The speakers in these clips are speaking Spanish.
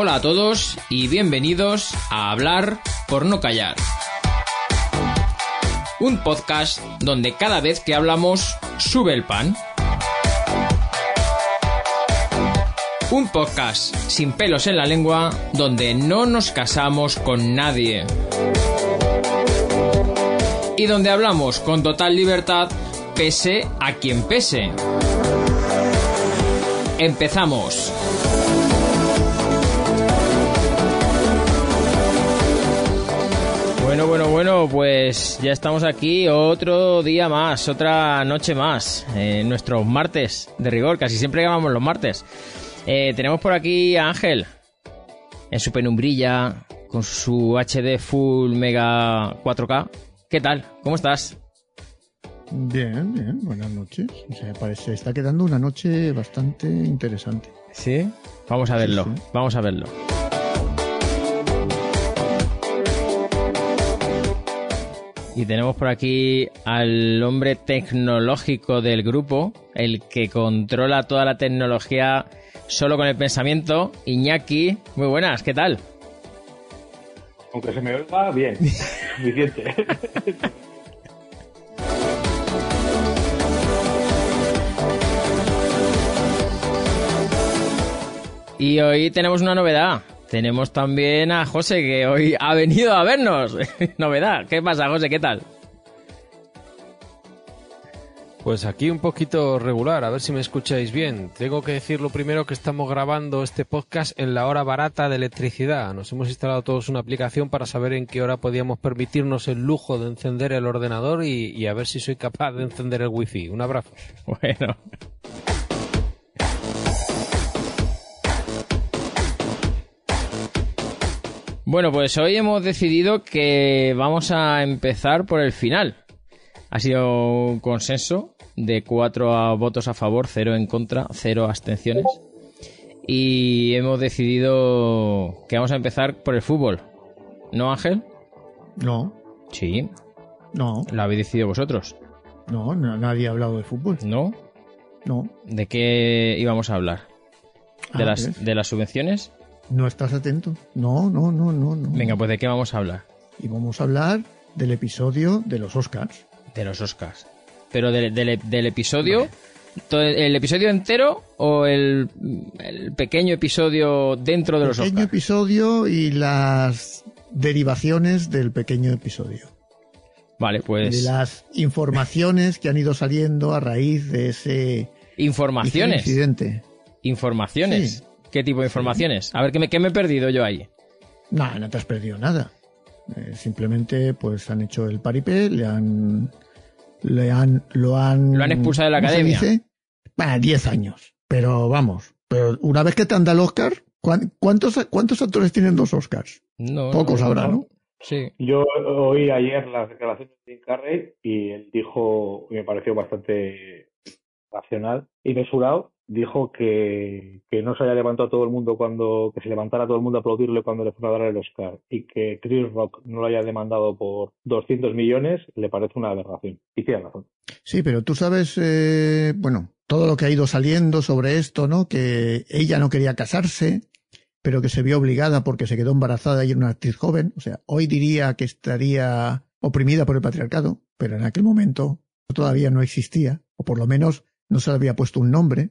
Hola a todos y bienvenidos a Hablar por no callar. Un podcast donde cada vez que hablamos sube el pan. Un podcast sin pelos en la lengua donde no nos casamos con nadie. Y donde hablamos con total libertad pese a quien pese. Empezamos. Bueno, bueno, bueno, pues ya estamos aquí otro día más, otra noche más, eh, nuestros martes de rigor, casi siempre llamamos los martes. Eh, tenemos por aquí a Ángel, en su penumbrilla, con su HD Full Mega 4K. ¿Qué tal? ¿Cómo estás? Bien, bien, buenas noches. O sea, parece, está quedando una noche bastante interesante. ¿Sí? Vamos a verlo, Sí, sí. vamos a verlo. Y tenemos por aquí al hombre tecnológico del grupo, el que controla toda la tecnología solo con el pensamiento, Iñaki. Muy buenas, ¿qué tal? Aunque se me oiga bien, suficiente. Y hoy tenemos una novedad. Tenemos también a José, que hoy ha venido a vernos. novedad. ¿Qué pasa, José? ¿Qué tal? Pues aquí un poquito regular, a ver si me escucháis bien. Tengo que decir lo primero que estamos grabando este podcast en la hora barata de electricidad. Nos hemos instalado todos una aplicación para saber en qué hora podíamos permitirnos el lujo de encender el ordenador y, y a ver si soy capaz de encender el wifi. Un abrazo. Bueno. Bueno, pues hoy hemos decidido que vamos a empezar por el final. Ha sido un consenso de cuatro votos a favor, cero en contra, cero abstenciones. Y hemos decidido que vamos a empezar por el fútbol. ¿No, Ángel? No, Sí, no, lo habéis decidido vosotros. no, na- nadie ha hablado de fútbol. ¿No? No. ¿De qué íbamos a hablar? ¿De, Ah, las, ¿ves? ¿De las subvenciones? No estás atento. No, no, no, no, no. Venga, pues ¿de qué vamos a hablar? Y vamos a hablar del episodio de los Oscars. De los Oscars. Pero del, episodio, ¿el episodio entero o el, el pequeño episodio dentro de los pequeño Oscars? episodio y las derivaciones del pequeño episodio. Vale, De pues las informaciones que han ido saliendo a raíz de ese informaciones. incidente. Informaciones. Sí. ¿Qué tipo de informaciones? A ver, ¿qué me, qué me he perdido yo ahí? No, no te has perdido nada. Eh, simplemente, pues han hecho el paripé, le han, le han, lo han, Lo han expulsado de la ¿cómo se academia. dice? Bueno, 10 años. Pero vamos, pero una vez que te han dado el Oscar, ¿cuán- ¿cuántos, cuántos actores tienen dos Oscars? No, Pocos no, habrá, ¿no? Sí. Yo oí ayer las declaraciones de Jim Carrey y él dijo, y me pareció bastante racional y mesurado, dijo que, que no se haya levantado todo el mundo cuando, que se levantara todo el mundo a aplaudirle cuando le fueron a dar el Oscar y que Chris Rock no lo haya demandado por 200 millones, le parece una aberración. Y tiene razón. Sí, pero tú sabes, eh, bueno, todo lo que ha ido saliendo sobre esto, ¿no? Que ella no quería casarse, pero que se vio obligada porque se quedó embarazada y era una actriz joven. O sea, hoy diría que estaría oprimida por el patriarcado, pero en aquel momento todavía no existía, o por lo menos no se le había puesto un nombre.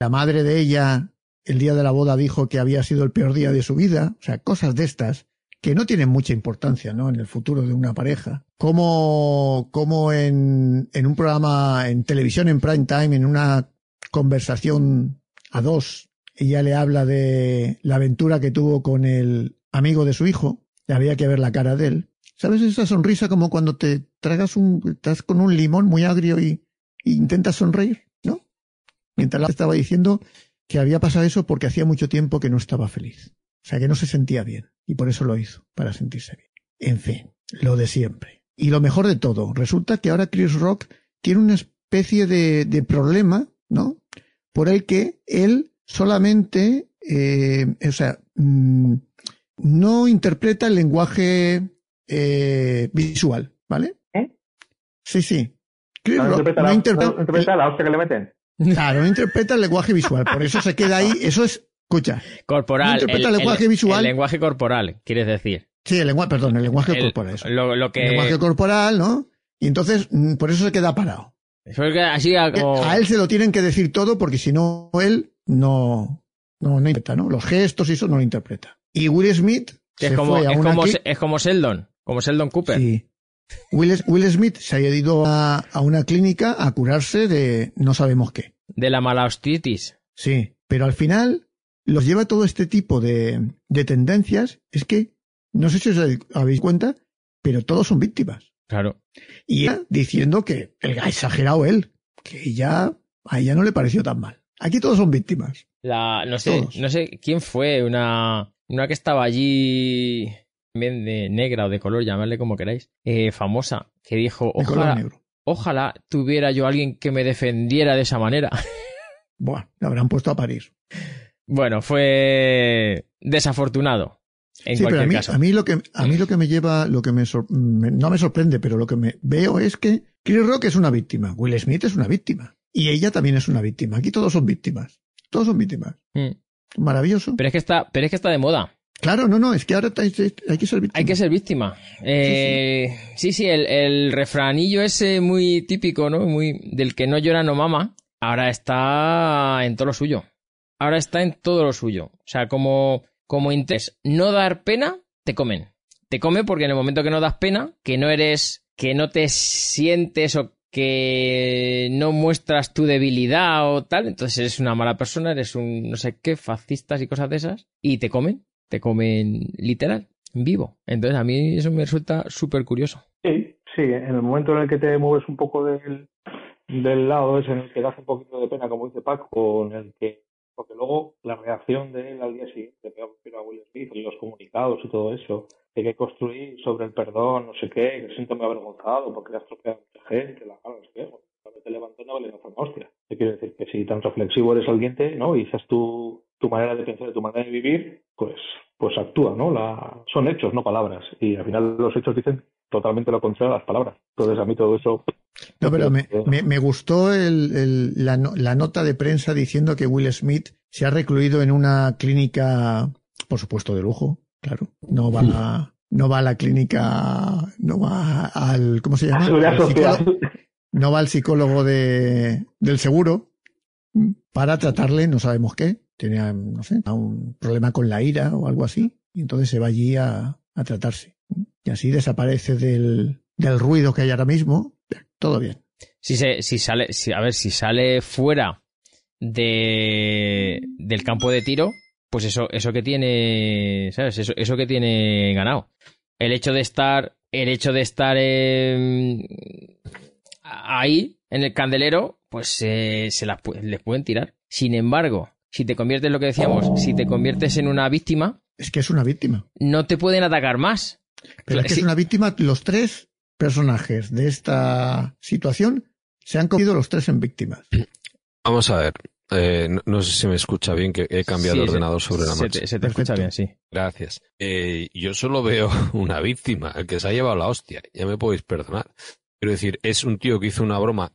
La madre de ella, el día de la boda, dijo que había sido el peor día de su vida. O sea, cosas de estas que no tienen mucha importancia, ¿no? En el futuro de una pareja. Como, como en, en un programa en televisión en prime time, en una conversación a dos, ella le habla de la aventura que tuvo con el amigo de su hijo, le había que ver la cara de él. ¿Sabes esa sonrisa como cuando te tragas un, estás con un limón muy agrio y, intentas sonreír. Mientras la estaba diciendo que había pasado eso porque hacía mucho tiempo que no estaba feliz. O sea, que no se sentía bien. Y por eso lo hizo, para sentirse bien. En fin, lo de siempre. Y lo mejor de todo, resulta que ahora Chris Rock tiene una especie de, de problema, ¿no? Por el que él solamente, eh, o sea, mm, no interpreta el lenguaje eh, visual, ¿vale? ¿Eh? Sí, sí. Chris No Rock interpreta, no la, interpreta- no interpreta la hostia que le meten. Claro, no interpreta el lenguaje visual, por eso se queda ahí, eso es, escucha, Corporal. No interpreta el lenguaje visual. El lenguaje corporal, quieres decir. sí, el lenguaje, perdón, el lenguaje El- corporal, eso. Lo, lo que. El lenguaje corporal, ¿no? Y entonces, mm, por eso se queda parado. fue que así a- como- A él se lo tienen que decir todo porque si no, él no, no, no interpreta, ¿no? Los gestos y eso no lo interpreta. Y Will Smith que se es como, fue a es una como, es como Sheldon. Como Sheldon Cooper. Sí. Will, Will Smith se ha ido a, a una clínica a curarse de no sabemos qué. De la malaostitis. Sí, pero al final los lleva todo este tipo de, de tendencias. Es que, no sé si os habéis cuenta, pero todos son víctimas. Claro. Y ella diciendo que el ha exagerado él, que ya a ella no le pareció tan mal. Aquí todos son víctimas. La, no sé, Todos. no sé quién fue, una, una que estaba allí, también de negra o de color, llamadle como queráis, eh, famosa, que dijo, ojalá, ojalá tuviera yo alguien que me defendiera de esa manera. Buah, le habrán puesto a París. bueno, fue desafortunado, en sí, pero a mí, caso. a mí lo que a mí lo que me lleva, lo que me- no me sorprende, pero lo que me veo es que Chris Rock es una víctima, Will Smith es una víctima y ella también es una víctima. Aquí todos son víctimas, todos son víctimas. Mm. Maravilloso. Pero es que está, pero es que está de moda. Claro, no, no, es que ahora hay, que ser víctima. Hay que ser víctima. Eh, sí, sí, el, el refranillo ese muy típico, ¿no? Muy del que no llora no mama. Ahora está en todo lo suyo. Ahora está en todo lo suyo. O sea, como, como intentes no dar pena, te comen. Te comen porque en el momento que no das pena, que no eres, que no te sientes o que no muestras tu debilidad o tal, entonces eres una mala persona, eres un no sé qué, fascistas y cosas de esas, y te comen, te comen literal, vivo. Entonces a mí eso me resulta súper curioso. Sí, sí, en el momento en el que te mueves un poco del, del lado ese en el que das un poquito de pena, como dice Paco, en el que, porque luego la reacción de él al día siguiente, me refiero a Will Smith, y los comunicados y todo eso, de que construir sobre el perdón, no sé qué, que siento muy avergonzado porque le has tropeado a mucha gente, la cara, no sé qué, bueno, te levantó no vale una hostia. Te quiero decir que si tan reflexivo eres al diente, ¿no? Y dices tu, tu manera de pensar, tu manera de vivir, pues, pues actúa, ¿no? La, son hechos, no palabras. Y al final los hechos dicen totalmente lo contrario a las palabras. Entonces a mí todo eso... No, pero me, me, me gustó el, el- la, no- la nota de prensa diciendo que Will Smith se ha recluido en una clínica, por supuesto, de lujo, claro. No va, a- no va a la clínica, no va al, ¿cómo se llama? Seguridad Al social. psicólogo- no va al psicólogo de, del seguro para tratarle, no sabemos qué. Tenía, no sé, un problema con la ira o algo así. Y entonces se va allí a, a tratarse. Y así desaparece del, del ruido que hay ahora mismo. Todo bien. Si se, si sale, si, a ver, si sale fuera de, del campo de tiro, pues eso, eso que tiene, ¿sabes? Eso, eso que tiene ganado. El hecho de estar, el hecho de estar ahí, en el candelero, pues eh, se las, pu- les pueden tirar. Sin embargo, si te conviertes, lo que decíamos, si te conviertes en una víctima, Es que es una víctima. no te pueden atacar más. Pero es que Sí. es una víctima. Los tres personajes de esta situación se han cogido los tres en víctimas. Vamos a ver. eh, no, no sé si me escucha bien, que he cambiado Sí, de se- ordenador sobre la se marcha. te, se te escucha bien, sí. Gracias. Eh, yo solo veo una víctima, el que se ha llevado la hostia. Ya me podéis perdonar. Quiero decir, es un tío que hizo una broma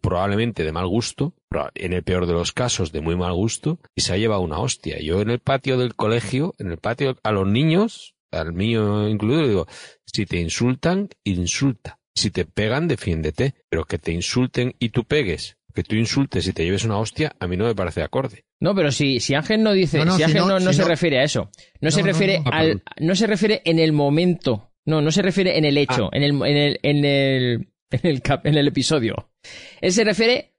probablemente de mal gusto, en el peor de los casos de muy mal gusto, y se ha llevado una hostia. Yo en el patio del colegio, en el patio, a los niños, al mío incluido, le digo, si te insultan, insulta. Si te pegan, defiéndete. Pero que te insulten y tú pegues, que tú insultes y te lleves una hostia, a mí no me parece acorde. No, pero si, si Ángel no dice, No, no, si si Ángel no- no, no si se no- refiere a eso, no, se No, no, refiere no. Ah, al, perdón. no se refiere en el momento, no, no se refiere en el hecho, Ah. en el, en el, en el, en el, cap- en el episodio. Él se refiere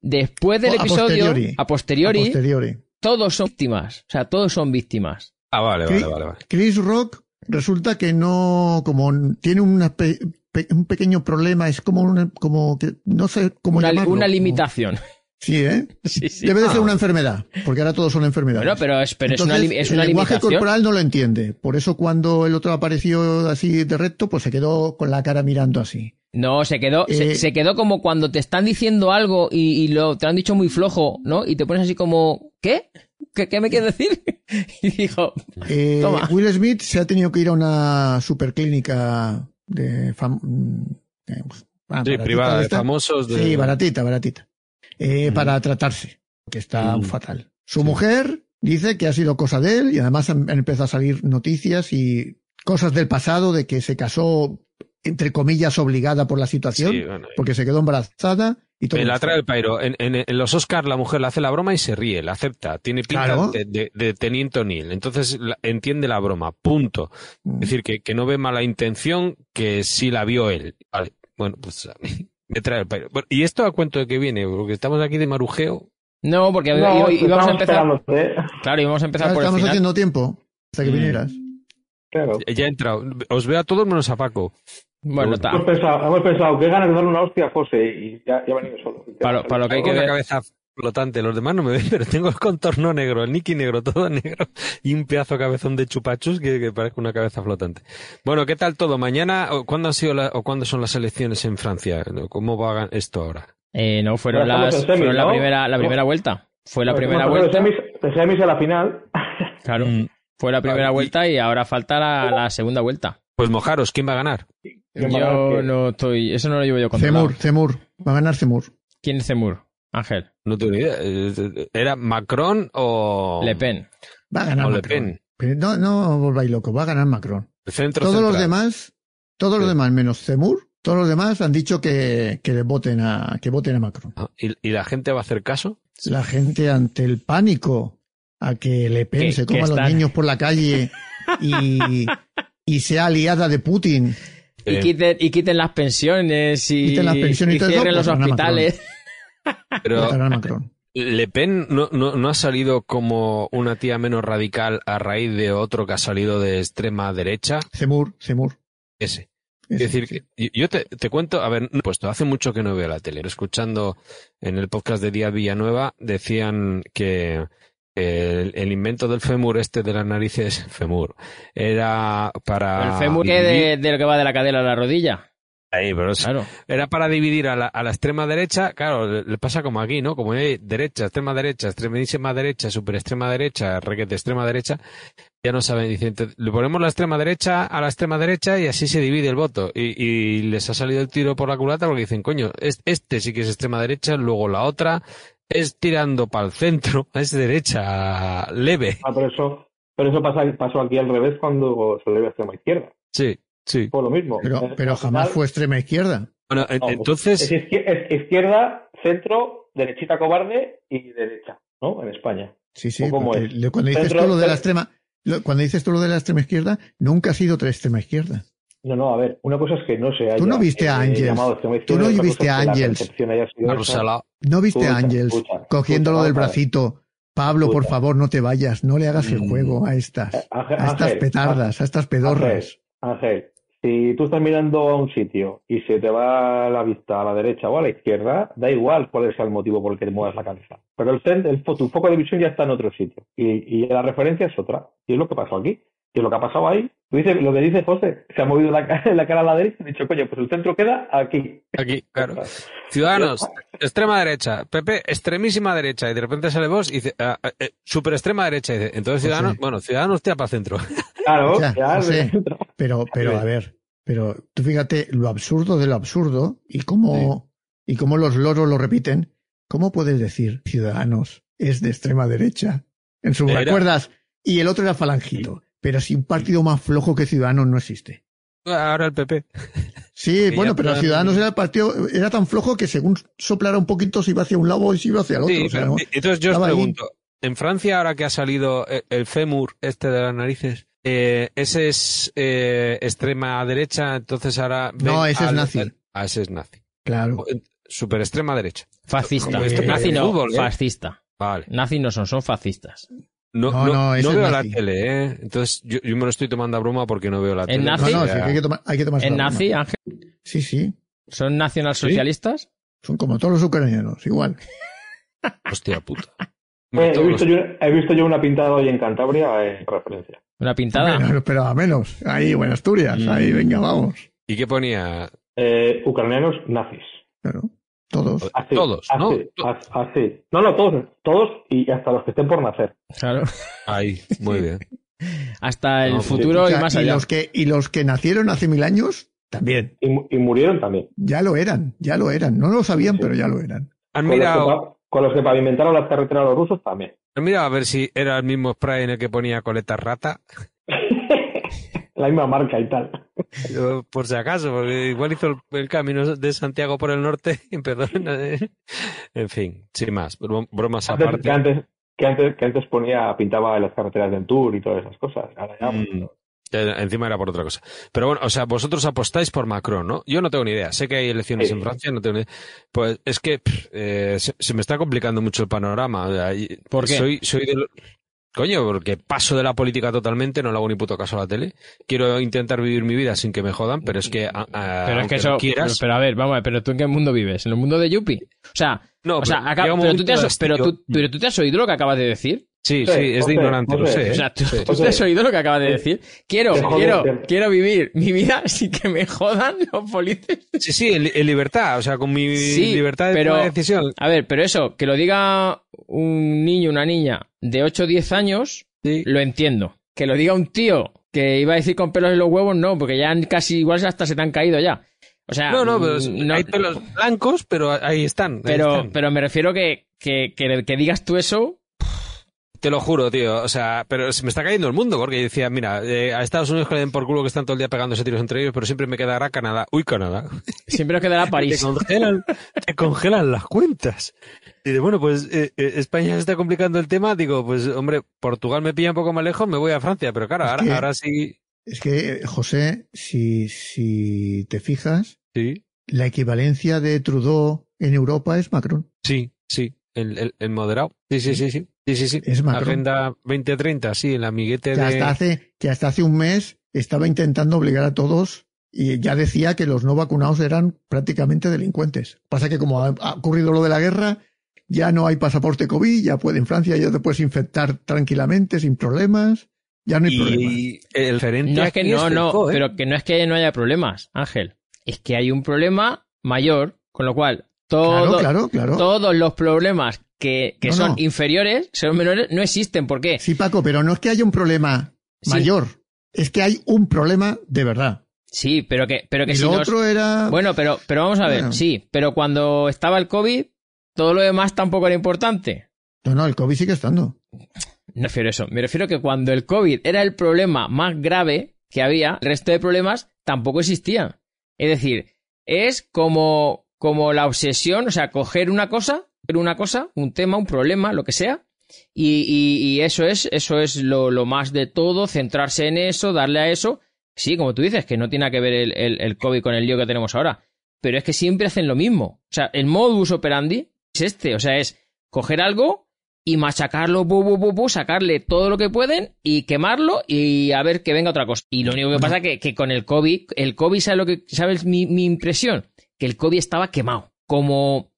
después del a episodio, posteriori. a posteriori, A posteriori. todos son víctimas. O sea, todos son víctimas. Ah, vale, Chris, vale, vale. vale. Chris Rock resulta que no, como tiene una pe- pe- un pequeño problema, es como una, como que, no sé cómo Una, llamarlo. una como- limitación. Sí, ¿eh? Sí, sí. Debe de ser Ah. una enfermedad, porque ahora todos son enfermedades. Bueno, pero es, pero es una, es el lenguaje limitación. corporal no lo entiende. Por eso cuando el otro apareció así de recto, pues se quedó con la cara mirando así. No, se quedó, se, Eh, se quedó como cuando te están diciendo algo y, y lo te lo han dicho muy flojo, ¿no? Y te pones así como, ¿qué? ¿Qué, qué me quieres decir? y dijo, Eh, Toma. Will Smith se ha tenido que ir a una superclínica de fam- mm, eh, ah, Sí, baratita privada, de famosos. De... Sí, baratita, baratita. Eh, Mm. Para tratarse, que está Mm. fatal. Su mujer dice que ha sido cosa de él y además han, han empezado a salir noticias y cosas del pasado de que se casó, entre comillas, obligada por la situación, Sí, bueno, porque se quedó embarazada y todo. Me la trae el Pairo. En, en- en los Oscars la mujer le hace la broma y se ríe, la acepta. Tiene pinta Claro. de, de- de Teniente O'Neill. Entonces la- entiende la broma. Punto. Mm. Es decir, que, que no ve mala intención, que sí la vio él. Vale. Bueno, pues a mí me trae el Pairo. Bueno, ¿Y esto a cuento de que viene? Porque estamos aquí de marujeo. no, porque No, íbamos a empezar, esperándote. claro, íbamos a empezar por el Estamos haciendo tiempo hasta que Mm. vinieras. Claro. Ya he entrado. Os veo a todos menos a Paco. Bueno, ta- Hemos pensado, hemos pensado que ganas de darle una hostia a José y ya, ya ha venido solo. Para lo- para lo que hay Tengo que una ver- cabeza flotante. Los demás no me ven, pero tengo el contorno negro, el Nicky negro, todo negro y un pedazo de cabezón de chupachus que, que parece una cabeza flotante. Bueno, ¿qué tal todo? Mañana, o ¿cuándo han sido la- o cuándo son las elecciones en Francia? ¿Cómo va esto ahora? eh, no, fueron, las, semis, fueron la, primera, la primera vuelta. Fue la primera vuelta. Semis, de semis a la final. Claro, Mm. Fue la primera vuelta y ahora falta la, la segunda vuelta. Pues mojaros, ¿quién va a ganar? Yo no estoy, eso no lo llevo yo controlado. Zemur, Zemur. Va a ganar Zemur. ¿Quién es Zemur? Ángel. No tengo ni idea. ¿Era Macron o Le Pen. Va a ganar o Le Macron. Pen? No, no volváis loco, va a ganar Macron. Centro Todos los demás, todos los demás menos Zemur, todos los demás han dicho que, que le voten a, que voten a Macron. Ah, ¿Y, y la gente va a hacer caso? La gente ante el pánico a que Le Pen Que- se coma a los están- niños por la calle y, y sea aliada de Putin. Y, Eh, quiten, y quiten las pensiones y, Quiten las pensiones y cierren los pues hospitales. pero. Le Pen no, no, no ha salido como una tía menos radical a raíz de otro que ha salido de extrema derecha. Zemur, Zemur. Ese. Es decir, sí. que yo te, te cuento, a ver, puesto, hace mucho que no veo la tele. Escuchando en el podcast de Díaz Villanueva, decían que el, el invento del fémur este de las narices, fémur, era para... el fémur que de, de lo que va de la cadera a la rodilla. Ahí, pero Claro. era para dividir a la, a la extrema derecha, claro, le, le pasa como aquí, ¿no? Como hay derecha, extrema derecha, extremísima derecha, super extrema derecha, requete extrema derecha, ya no saben, dicen, le ponemos la extrema derecha a la extrema derecha y así se divide el voto. Y, y les ha salido el tiro por la culata porque dicen, coño, es- este sí que es extrema derecha, luego la otra es tirando para el centro, es derecha leve. Ah, pero eso, pero eso pasa, pasó aquí al revés cuando se le ve a extrema izquierda. Sí, sí. Fue lo mismo. Pero, pero jamás fue extrema izquierda. Bueno, en- no, entonces... Es izquier- es izquierda, centro, derechita cobarde y derecha, ¿no? En España. Sí, sí. ¿O cómo porque es? le- Cuando dices Centro- tú lo de la extrema, cuando dices tú lo de la extrema izquierda, nunca ha sido otra extrema izquierda. No, no, a ver, una cosa es que no se haya Tú no viste a eh, extrema Tú no viste a es. Carrusela. ¿No viste a Ángels escucha, cogiéndolo escucha, del bracito? Pablo, por favor, no te vayas, no le hagas el Mm. juego a estas, Eh, Ángel, a estas Ángel, petardas, a estas pedorras. Ángel, si tú estás mirando a un sitio y se te va la vista a la derecha o a la izquierda, da igual cuál sea el motivo por el que te muevas la cabeza. Pero el, el fo- tu foco de visión ya está en otro sitio y, y la referencia es otra. Y es lo que pasó aquí. Y es lo que ha pasado ahí. Lo que dice José, se ha movido la, ca- la cara a la derecha y ha dicho, coño, pues el centro queda aquí. Aquí, claro. Ciudadanos, extrema derecha. PP, extremísima derecha. Y de repente sale vos y dice, ah, ah, eh, super extrema derecha. Y dice, entonces. Ciudadanos, bueno, Ciudadanos tira para el centro. Claro, Ya, ya, José. Pero, pero a ver, pero tú fíjate lo absurdo de lo absurdo y cómo, y cómo los loros lo repiten. ¿Cómo puedes decir Ciudadanos es de extrema derecha? En sus recuerdas. Y el otro era Falangito. Pero si un partido más flojo que Ciudadanos no existe. Ahora el PP. Sí, bueno, pero plan- Ciudadanos era el partido, era tan flojo que según soplara un poquito se iba hacia un lado y se iba hacia el otro. Sí, o sea, pero- ¿no? entonces yo os ahí. pregunto, en Francia ahora que ha salido el, el fémur este de las narices, eh, ese es eh, extrema derecha, entonces ahora... No, ese es nazi. al- ah, ese es nazi. Claro. super extrema derecha. Fascista. Este Nazi no, fútbol, ¿eh? fascista. Vale. Nazi no son, son fascistas. No, No, no, veo la tele, ¿eh? Entonces yo, yo me lo estoy tomando a broma porque no veo la ¿Es tele. nazi? No, no, sí, hay que tomar, hay que tomarse ¿En nazi, broma. Ángel? Sí, sí. ¿Son nacionalsocialistas? Son como todos los ucranianos, igual. Hostia puta. Eh, he, visto los- yo, he visto yo una pintada hoy en Cantabria en referencia. ¿Una pintada? Pero, pero a menos. Ahí, en Asturias. Mm. Ahí, venga, vamos. ¿Y qué ponía? Eh, ucranianos nazis. Claro. Todos. Así, Todos, así, ¿no? as- Así. No, no, todos. Todos y hasta los que estén por nacer. Claro. Ahí, muy bien. Hasta el No, futuro O sea, y más y allá. los que y los que nacieron hace mil años también. Y, y murieron también. Ya lo eran, ya lo eran. No lo sabían, Sí. pero ya lo eran. Han Con los, que, mirado, con los que pavimentaron las carreteras los rusos también. han mirado a ver si era el mismo spray en el que ponía coleta rata. La misma marca y tal. Yo, por si acaso, porque igual hizo el, el camino de Santiago por el norte. Eh. En fin, sin más. bro- Bromas Antes- aparte. que, antes, que, antes, que antes ponía, pintaba en las carreteras del Tour y todas esas cosas. Ahora ya, Mm. Eh, Encima era por otra cosa. Pero bueno, o sea, vosotros apostáis por Macron, ¿no? Yo no tengo ni idea. Sé que hay elecciones Sí. en Francia, no tengo ni idea. Pues es que pff, eh, se, se me está complicando mucho el panorama. ¿Por qué? Soy, soy de lo- Coño, porque paso de la política totalmente, no le hago ni puto caso a la tele. Quiero intentar vivir mi vida sin que me jodan, pero es que. a- a- Pero es que eso. no quieras. Pero, pero a ver, vamos a ver, pero tú en qué mundo vives? ¿En el mundo de Yuppie? O sea, no, o sea, pero acá- pero, tú te has, pero, tú, pero tú te has oído lo que acabas de decir. Sí, Sí, sí, es de ignorante, lo sé. O ¿eh? sea, tú, Sí. tú te has oído lo que acabas de decir. Quiero, quiero, quiero vivir mi vida sin que me jodan los políticos. Sí, sí, en, en libertad, o sea, con mi Sí, libertad de pero- decisión. A ver, pero eso, que lo diga un niño, una niña de 8 o 10 años, Sí. lo entiendo. Que lo diga un tío que iba a decir con pelos en los huevos, no, porque ya casi igual hasta se te han caído ya. O sea, No, no, pero mm, no- hay pelos blancos, pero ahí están. ahí pero, están. pero me refiero que, que, que, que digas tú eso. Te lo juro, tío. O sea, pero se me está cayendo el mundo porque yo decía, mira, eh, a Estados Unidos que le den por culo que están todo el día pegándose tiros entre ellos, pero siempre me quedará Canadá. Uy, Canadá. Siempre nos quedará Te París. congelan, te congelan las cuentas. Y de, bueno, pues eh, eh, España se está complicando el tema. Digo, pues hombre, Portugal me pilla un poco más lejos, me voy a Francia. Pero claro, ahora, que- ahora sí. Es que, José, si, si te fijas, Sí, la equivalencia de Trudeau en Europa es Macron. sí, sí. El, el, el moderado. Sí, sí, sí, sí. Sí, sí, sí. Es Macron. Agenda 2030, sí, el amiguete Que de. hasta, hace, que hasta hace un mes estaba intentando obligar a todos y ya decía que los no vacunados eran prácticamente delincuentes. Pasa que como ha, ocurrido lo de la guerra, ya no hay pasaporte COVID, ya puede en Francia ya te puedes infectar tranquilamente, sin problemas. Ya no hay problemas. Y el referente No es que no, no, Feijóo, ¿eh? pero que no es que no haya problemas, Ángel. Es que hay un problema mayor, con lo cual todo, Claro, claro, claro. todos los problemas que, que No, son no. inferiores, son menores, no existen. ¿Por qué? Sí, Paco, pero no es que haya un problema Sí. mayor, es que hay un problema de verdad. Sí, pero que, pero que y si lo nos- otro era... Bueno, pero, pero vamos a ver, Bueno. sí, pero cuando estaba el COVID, todo lo demás tampoco era importante. No, no, el COVID sigue estando. No refiero a eso. Me refiero que cuando el COVID era el problema más grave que había, el resto de problemas tampoco existían. Es decir, es como, como la obsesión, o sea, coger una cosa, una cosa, un tema, un problema, lo que sea, y, y- y eso es, eso es lo, lo más de todo, centrarse en eso, darle a eso. Sí, como tú dices, que no tiene que ver el, el, el COVID con el lío que tenemos ahora. Pero es que siempre hacen lo mismo. O sea, el modus operandi es este. O sea, es coger algo y machacarlo, bu, bu, bu, bu, sacarle todo lo que pueden y quemarlo y a ver que venga otra cosa. Y lo único que pasa es que, que con el COVID, el COVID, ¿sabes lo que, sabes mi, mi impresión? Que el COVID estaba quemado. Como,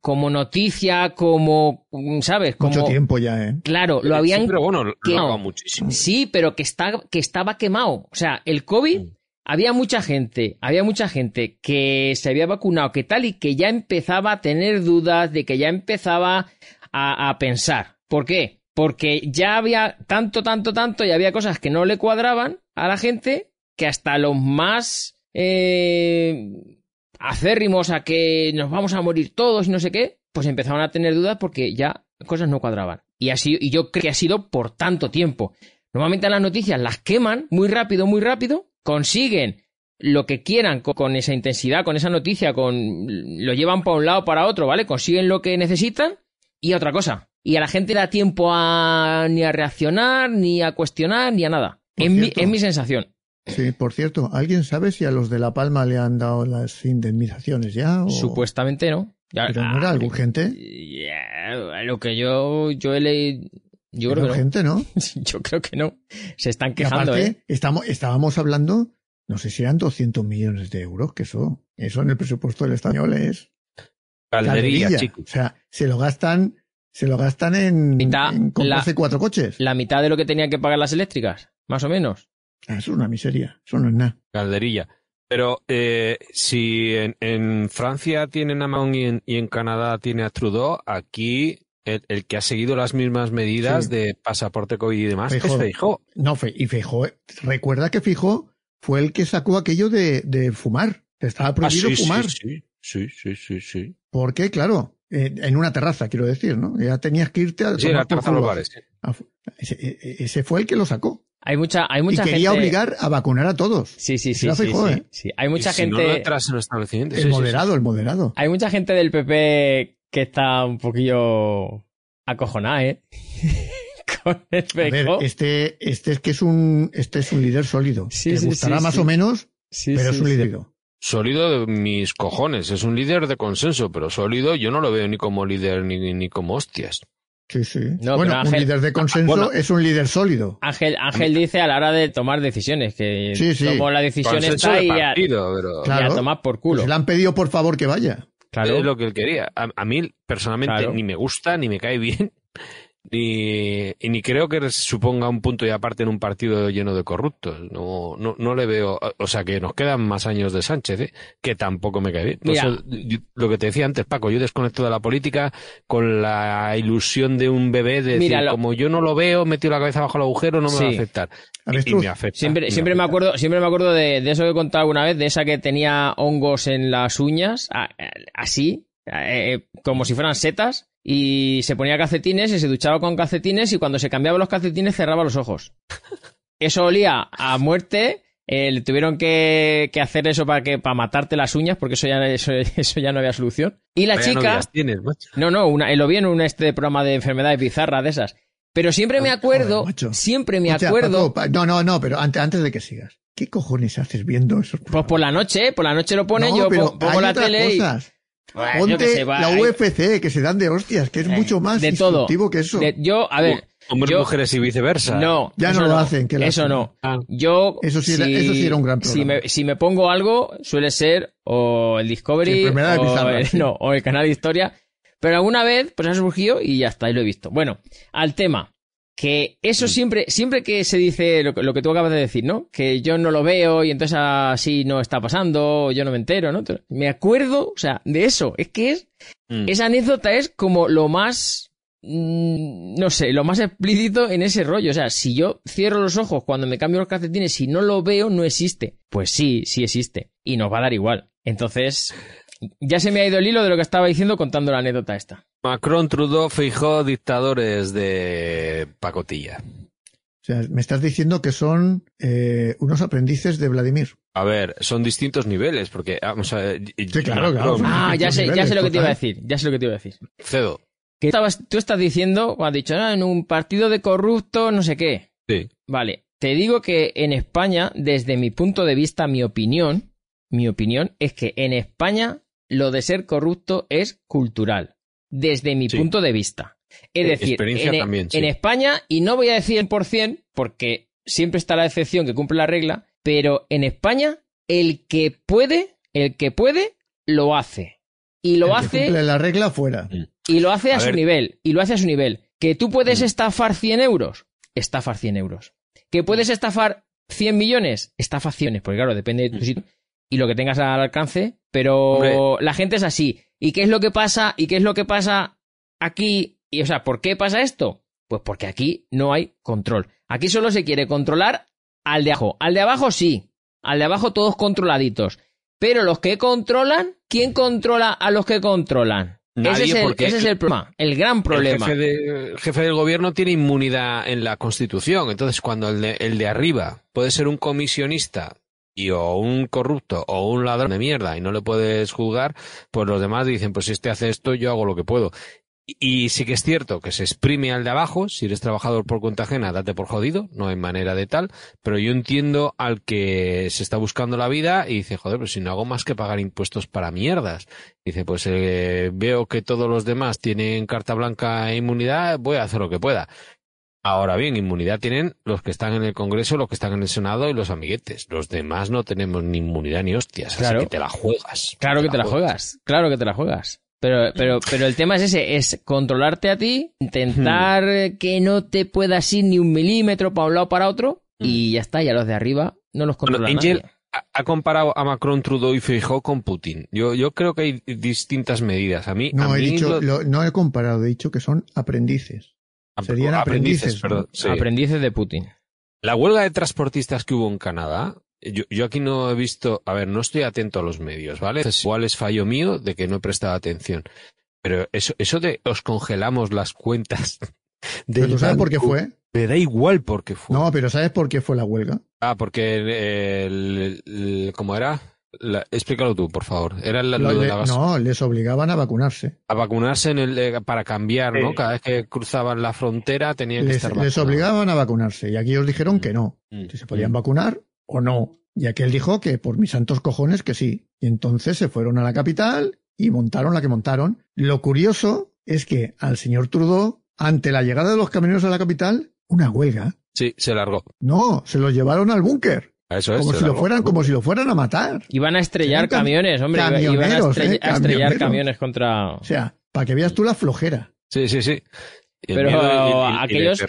como noticia, como, ¿sabes? Como, Mucho tiempo ya, ¿eh? Claro, lo habían Sí, pero bueno, lo quemado. muchísimo. Sí, pero que, está, que estaba quemado. O sea, el COVID, Mm. había mucha gente, había mucha gente que se había vacunado, que tal, y que ya empezaba a tener dudas, de que ya empezaba a, a pensar. ¿Por qué? Porque ya había tanto, tanto, tanto, y había cosas que no le cuadraban a la gente, que hasta los más eh, acérrimos a que nos vamos a morir todos y no sé qué, pues empezaban a tener dudas porque ya cosas no cuadraban. Y, así, y yo creo que ha sido por tanto tiempo. Normalmente las noticias las queman muy rápido, muy rápido, consiguen lo que quieran con, con esa intensidad, con esa noticia, con lo llevan para un lado, para otro, ¿vale? Consiguen lo que necesitan y otra cosa. Y a la gente da tiempo a ni a reaccionar, ni a cuestionar, ni a nada. Es mi, es mi sensación. Sí, por cierto, ¿alguien sabe si a los de La Palma le han dado las indemnizaciones ya? O... Supuestamente no. Ya- Pero no era ah, algo urgente. ya, lo que yo, yo he leído. Yo creo que no. urgente, ¿no? Yo creo que no. Se están quejando, aparte, ¿eh? estamos, estábamos hablando, no sé si eran 200 millones de euros, que eso, eso en el presupuesto del español es Calderilla, calderilla. chico. O sea, se lo gastan, se lo gastan en, Mitad, en comprarse la- cuatro coches. La mitad de lo que tenían que pagar las eléctricas, más o menos. Ah, Eso es una miseria, eso no es nada. Calderilla. Pero eh, si en, en Francia tienen a Macron y en, y en Canadá tiene a Trudeau, aquí el, el que ha seguido las mismas medidas Sí. de pasaporte COVID y demás Feijóo. es. No, Fe- y Feijóo, recuerda que Fijó fue el que sacó aquello de, de fumar. que Estaba Ah, prohibido sí, sí, fumar. sí, sí, sí, sí, sí. Porque, claro, eh, en una terraza, quiero decir, ¿no? Ya tenías que irte a Sí, la terraza los bares. sí. A fu- Ese, e- ese fue el que lo sacó. Hay mucha, hay mucha y quería gente. obligar a vacunar a todos. Sí, sí, sí. Sí, Feijóo, sí, ¿eh? sí. Hay mucha Y si gente. no, no entras en el establecimiento. El Sí, sí, sí. moderado, el moderado. Hay mucha gente del PP que está un poquillo acojonada, ¿eh? Con el A ver, este, este es que es un, este es un líder sólido. Sí, Te sí, gustará sí, más sí. o menos, Sí, pero sí, es un sí. líder. Sólido de mis cojones. Es un líder de consenso, pero sólido yo no lo veo ni como líder ni, ni como hostias. Sí, sí. No, bueno, un líder de consenso bueno. es un líder sólido. Ángel, Ángel dice a la hora de tomar decisiones que Sí, sí. tomó la decisión Consenso está de y a, partido, y a tomar por culo. Pues le han pedido por favor que vaya. Claro. es lo que él quería. A, a mí, personalmente, Claro. ni me gusta, ni me cae bien, ni, y ni creo que suponga un punto y aparte en un partido lleno de corruptos. No, no, no le veo. O sea, que nos quedan más años de Sánchez, ¿eh? que tampoco me cae bien. Yo- lo que te decía antes, Paco, yo desconecto de la política con la ilusión de un bebé de decir, lo- como yo no lo veo, metido la cabeza bajo el agujero, no me va a afectar. Y- me afecta. Siempre, y siempre me acuerdo, siempre me acuerdo de, de eso que he contado alguna vez, de esa que tenía hongos en las uñas, así, eh, como si fueran setas, y se ponía calcetines y se duchaba con calcetines y cuando se cambiaba los calcetines cerraba los ojos. Eso olía a muerte. eh, le tuvieron que, que hacer eso para que para matarte las uñas porque eso ya eso, eso ya no había solución y la Vaya chica novias tienes, macho. no, no, una, lo vi en un este programa de enfermedades bizarras de esas. Pero siempre me acuerdo, Joder, siempre me O sea, acuerdo, Paco, no, no, no, pero antes, antes de que sigas. ¿Qué cojones haces viendo esos pues por la noche, por la noche lo ponen, No, yo pongo hay la otras tele cosas. Ponte sé, va, la hay- UFC, que se dan de hostias, que es eh, mucho más de todo. que eso. De- yo, a ver, Hombres, yo- mujeres y viceversa. no, Ya eso no lo hacen, eso no. Ah, Yo, Eso sí era- si, eso sí era un gran si programa. me, si me pongo algo, suele ser o el Discovery Sí, o, el, sí. no, o el canal de historia. Pero alguna vez, pues ha surgido y ya está, y lo he visto. Bueno, al tema. Que eso siempre, siempre que se dice lo, que- lo que tú acabas de decir, ¿no? Que yo no lo veo y entonces así no está pasando, o yo no me entero, ¿no? Me acuerdo, o sea, de eso. Es que es, mm. esa anécdota es como lo más, mm, no sé, lo más explícito en ese rollo. O sea, si yo cierro los ojos cuando me cambio los calcetines y no lo veo, no existe. Pues sí, sí existe. Y nos va a dar igual. Entonces, ya se me ha ido el hilo de lo que estaba diciendo contando la anécdota esta. Macron, Trudeau, Feijóo, dictadores de pacotilla. O sea, me estás diciendo que son eh, unos aprendices de Vladimir. A ver, son distintos niveles, porque vamos a ver, y- Sí, claro, claro. Ah, ya sé, ya sé lo que te iba a decir. Ya sé lo que te iba a decir. Cedo. Que estabas, tú estás diciendo, cuando has dicho, ah, en un partido de corruptos, no sé qué. Sí. Vale, te digo que en España, desde mi punto de vista, mi opinión, mi opinión es que en España lo de ser corrupto es cultural, desde mi Sí. punto de vista. Es Eh, decir, en, también, sí. en España, y no voy a decir 100%, porque siempre está la excepción que cumple la regla, pero en España, el que puede, el que puede, lo hace. Y lo El que hace cumple la regla fuera. y lo hace a, A su ver. nivel. Y lo hace a su nivel. Que tú puedes Mm. estafar 100 euros. Estafar 100 euros. Que puedes estafar 100 millones. Estafa 100, porque claro, depende de tu Mm. sitio y lo que tengas al alcance. Pero Hombre. la gente es así. ¿Y qué es lo que pasa? ¿Y qué es lo que pasa aquí? Y o sea, ¿por qué pasa esto? Pues porque aquí no hay control. Aquí solo se quiere controlar al de abajo. Al de abajo sí. Al de abajo todos controladitos. Pero los que controlan, ¿quién controla a los que controlan? Nadie, ese, es el, ese es el problema, el gran problema. El jefe, de- el jefe del gobierno tiene inmunidad en la Constitución. Entonces, cuando el de, el de arriba puede ser un comisionista y o un corrupto o un ladrón de mierda y no le puedes juzgar, pues los demás dicen, pues si este hace esto, yo hago lo que puedo. Y sí que es cierto que se exprime al de abajo, si eres trabajador por cuenta ajena, date por jodido, no hay manera de tal, pero yo entiendo al que se está buscando la vida y dice, joder, pues si no hago más que pagar impuestos para mierdas. Dice, pues eh, veo que todos los demás tienen carta blanca e inmunidad, voy a hacer lo que pueda. Ahora bien, inmunidad tienen los que están en el Congreso, los que están en el Senado y los amiguetes. Los demás no tenemos ni inmunidad ni hostias, Claro. así que te la juegas. Claro que te la juegas, claro que te la juegas. Pero, pero, pero el tema es ese, es controlarte a ti, intentar eh, que no te puedas ir ni un milímetro para un lado o para otro, y ya está, ya los de arriba no los Bueno, controla Angel nadie. ha, comparado a Macron, Trudeau y Feijóo con Putin. Yo, yo creo que hay distintas medidas. A mí, No, a he dicho, lo- lo- no he comparado, he dicho que son aprendices. Serían aprendices, perdón, ¿no? sí. Aprendices de Putin. La huelga de transportistas que hubo en Canadá, yo, yo aquí no he visto, a ver, no estoy atento a los medios, ¿vale? Entonces, igual es fallo mío de que no he prestado atención. Pero eso, eso de os congelamos las cuentas. Pero del ¿Tú sabes por qué fue? Me da igual por qué fue. No, pero ¿sabes por qué fue la huelga? Ah, porque el, el- ¿cómo era? La- explícalo tú, por favor. Era la- lo Lo- de le- la gas- no, les obligaban a vacunarse. a vacunarse en el, eh, para cambiar, ¿no? Cada vez que cruzaban la frontera tenían que Les, estar les vacunados. obligaban a vacunarse y aquí os dijeron que no, Mm. si se podían Mm. vacunar o no. Y aquel dijo que por mis santos cojones que sí. Y entonces se fueron a la capital y montaron la que montaron. Lo curioso es que al señor Trudeau, ante la llegada de los camioneros a la capital, una huelga. Sí, se largó. No, se los llevaron al búnker. A Eso es. Como si lo fueran, como si lo fueran a matar. Iban a estrellar cam- camiones, hombre, iban a, estrell- ¿eh? a estrellar camiones contra... O sea, para que veas tú la flojera. Sí, sí, sí. Pero miedo y- y- y la aquellos-.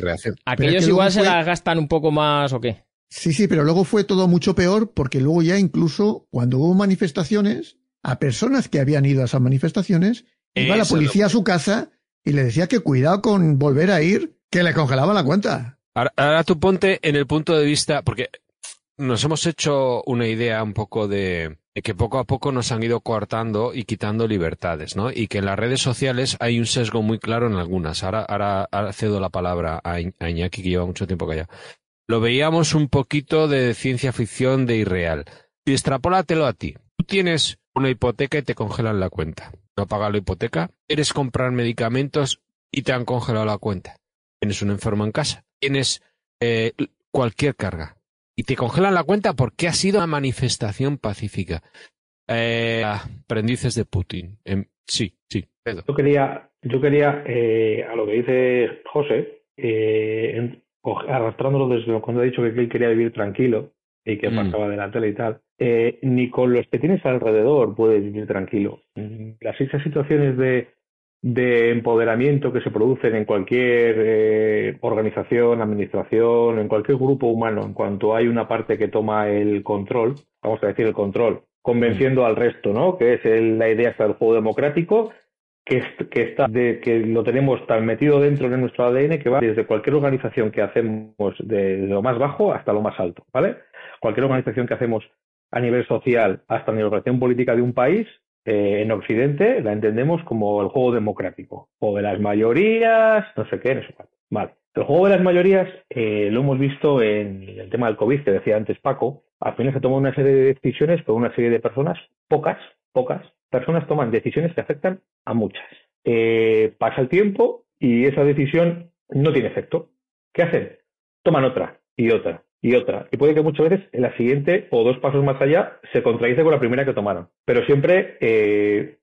Aquellos es que igual se las gastan un poco más o qué. Sí, sí, pero luego fue todo mucho peor porque luego ya incluso cuando hubo manifestaciones, a personas que habían ido a esas manifestaciones, iba la policía a su casa y le decía que cuidado con volver a ir, que le congelaban la cuenta. Ahora, ahora tú ponte en el punto de vista, porque nos hemos hecho una idea un poco de, que poco a poco nos han ido coartando y quitando libertades, ¿no? Y que en las redes sociales hay un sesgo muy claro en algunas. Ahora, ahora, ahora cedo la palabra a, Iñ- a Iñaki, que lleva mucho tiempo callado. Lo veíamos un poquito de ciencia ficción, de irreal. Y extrapólatelo a ti. Tú tienes una hipoteca y te congelan la cuenta. No pagas la hipoteca, quieres comprar medicamentos y te han congelado la cuenta. Tienes un enfermo en casa, tienes eh, cualquier carga y te congelan la cuenta porque ha sido una manifestación pacífica. Eh, aprendices de Putin. Em, sí, sí, Pedro. Yo quería, yo quería eh, a lo que dice José, eh, en- arrastrándolo desde cuando ha dicho que él quería vivir tranquilo y que Mm. pasaba de la tele y tal, eh, ni con los que tienes alrededor puedes vivir tranquilo. Mm, Las esas situaciones de, de empoderamiento que se producen en cualquier eh, organización, administración, en cualquier grupo humano, en cuanto hay una parte que toma el control, vamos a decir el control, convenciendo al resto, ¿no? Que es el- la idea esta del juego democrático, que, que está de, que lo tenemos tan metido dentro de nuestro ADN que va desde cualquier organización que hacemos de, lo más bajo hasta lo más alto, ¿vale? Cualquier organización que hacemos a nivel social hasta la organización política de un país, eh, en Occidente la entendemos como el juego democrático, o de las mayorías, no sé qué, no sé cuánto. Vale. El juego de las mayorías eh, lo hemos visto en el tema del COVID, que decía antes Paco. Al final se toma una serie de decisiones por una serie de personas, pocas, pocas personas toman decisiones que afectan a muchas. Eh, pasa el tiempo y esa decisión no tiene efecto. ¿Qué hacen? Toman otra y otra y otra. Y puede que muchas veces en la siguiente o dos pasos más allá se contradice con la primera que tomaron. Pero siempre eh,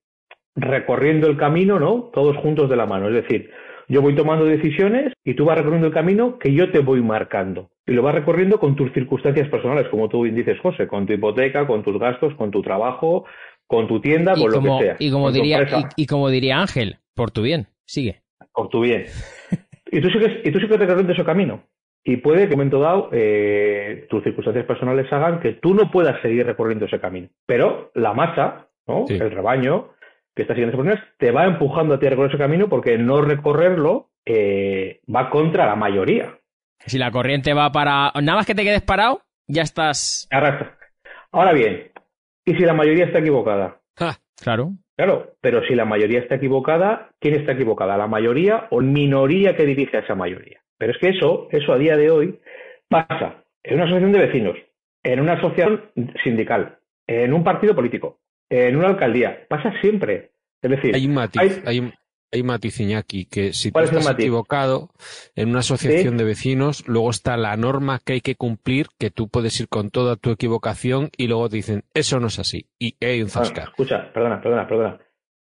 recorriendo el camino, ¿no? Todos juntos de la mano. Es decir, yo voy tomando decisiones y tú vas recorriendo el camino que yo te voy marcando. Y lo vas recorriendo con tus circunstancias personales, como tú bien dices, José, con tu hipoteca, con tus gastos, con tu trabajo, con tu tienda, Y con lo como, que sea. y como diría, y, y como diría Ángel, por tu bien, sigue. por tu bien. Y tú sigues, y tú sigues recorriendo ese camino. Y puede que en un momento dado eh, tus circunstancias personales hagan que tú no puedas seguir recorriendo ese camino. Pero la masa, ¿no? Sí. el rebaño que está siguiendo ese camino, te va empujando a ti a recorrer ese camino porque no recorrerlo eh, va contra la mayoría. Si la corriente va para... Nada más que te quedes parado, ya estás... Arrastra. Ahora bien, ¿y si la mayoría está equivocada? Ja, Claro. Claro, pero si la mayoría está equivocada, ¿quién está equivocada? ¿La mayoría o minoría que dirige a esa mayoría? Pero es que eso, eso a día de hoy pasa en una asociación de vecinos, en una asociación sindical, en un partido político, en una alcaldía. Pasa siempre. Es decir, hay un matiz. hay- hay un- hay matiz Iñaki, que si tú ¿Cuál es el estás matiz? equivocado en una asociación Sí. de vecinos, luego está la norma que hay que cumplir, que tú puedes ir con toda tu equivocación y luego te dicen, eso no es así. Y hay un Ah, zasca. escucha, perdona, perdona, perdona.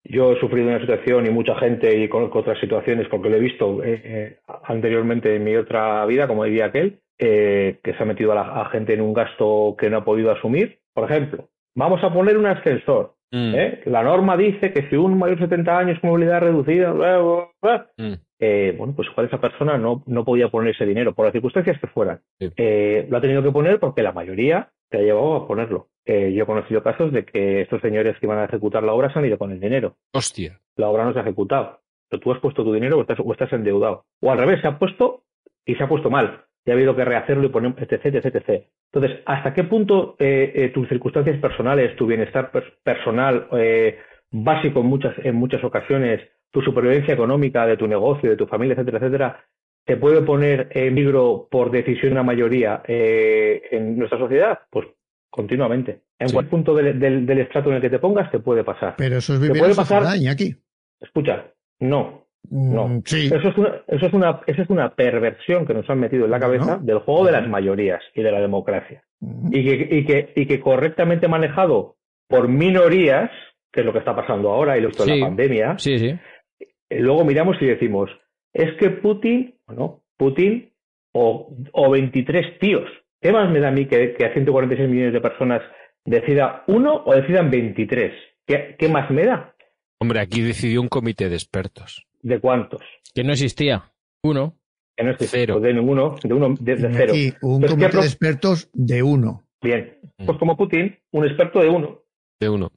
Yo he sufrido una situación y mucha gente y conozco otras situaciones porque lo he visto eh, eh, anteriormente en mi otra vida, como diría aquel, eh, que se ha metido a la a gente en un gasto que no ha podido asumir. Por ejemplo, vamos a poner un ascensor. Mm, ¿eh? La norma dice que si un mayor de 70 años con movilidad reducida, bla, bla, bla, mm. eh, bueno, pues igual esa persona no, no podía poner ese dinero por las circunstancias que fueran. Sí. Eh, lo ha tenido que poner porque la mayoría te ha llevado a ponerlo. Eh, yo he conocido casos de que estos señores que iban a ejecutar la obra se han ido con el dinero. Hostia. La obra no se ha ejecutado. Pero tú has puesto tu dinero o estás, o estás endeudado. O al revés, se ha puesto y se ha puesto mal. Y ha habido que rehacerlo y poner etc, etc, etc. Entonces, ¿hasta qué punto eh, eh, tus circunstancias personales, tu bienestar pers- personal básico en muchas, en muchas ocasiones, tu supervivencia económica de tu negocio, de tu familia, etcétera, etcétera, te puede poner en peligro por decisión de una mayoría eh, en nuestra sociedad? Pues continuamente. En Sí. cualquier punto del, del- del estrato en el que te pongas, te puede pasar. Pero eso es ¿Te vivir puede pasar? Iñaki. Escucha, no, Mm, No. Sí. Eso es, una, eso es una, esa es una perversión que nos han metido en la cabeza No. del juego de las mayorías y de la democracia. Mm. Y que, y que, y que correctamente manejado por minorías, que es lo que está pasando ahora y lo que Sí. la pandemia, Sí, sí. eh, luego miramos y decimos, es que Putin, bueno, Putin o, o 23 tíos, ¿qué más me da a mí que, que a 146 millones de personas decida uno o decidan 23? ¿Qué, qué más me da? Hombre, aquí decidió un comité de expertos. ¿De cuántos? Que no existía. Uno. Que no estoy Cero. de ninguno, de uno, de, de cero. Un Pero es que comité de expertos de uno. Bien. Mm. Pues como Putin, un experto de uno. De uno.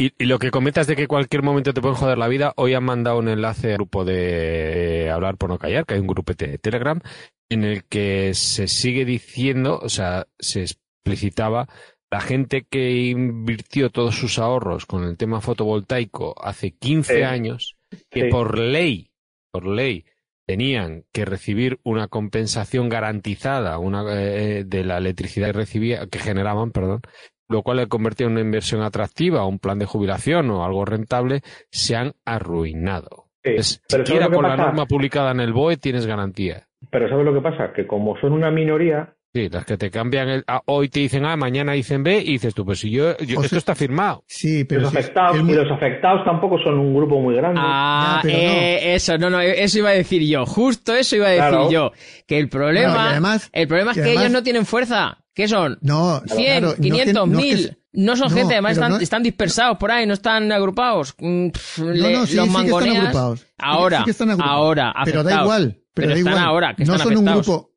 Y, y lo que comentas de que cualquier momento te pueden joder la vida, hoy han mandado un enlace al grupo de eh, Hablar por no callar, que hay un grupo de Telegram, en el que se sigue diciendo, o sea, se explicitaba la gente que invirtió todos sus ahorros con el tema fotovoltaico hace 15 Sí. años, que Sí. por ley, por ley, tenían que recibir una compensación garantizada una, eh, de la electricidad que recibía, que generaban, perdón, lo cual le convertía en una inversión atractiva, un plan de jubilación o algo rentable, se han arruinado. Sí. Es, Pero ¿sabes siquiera con la norma publicada en el BOE tienes garantía. Pero ¿sabes lo que pasa? Que como son una minoría, Sí, las que te cambian el, ah, hoy te dicen A, mañana dicen B y dices tú, pues si yo, yo- O esto sea- está firmado. Sí, pero los afectados, es muy- y los afectados tampoco son un grupo muy grande. Ah, Ya, eh, eso, no, no, eso iba a decir yo. Justo eso iba a decir Claro. yo. Que el problema, Bueno, y además- el problema es que además- ellos no tienen fuerza. ¿Qué son? No, 100, claro, no es que- 500, no es que 1000. se- No son no, gente, además están, no- están dispersados por ahí, no están agrupados. Mm, pff, No, le- no, sí, los sí que están agrupados. Ahora, sí que están agrupados. ahora, Pero da igual, pero, Pero da están igual. ahora, que no están son un grupo,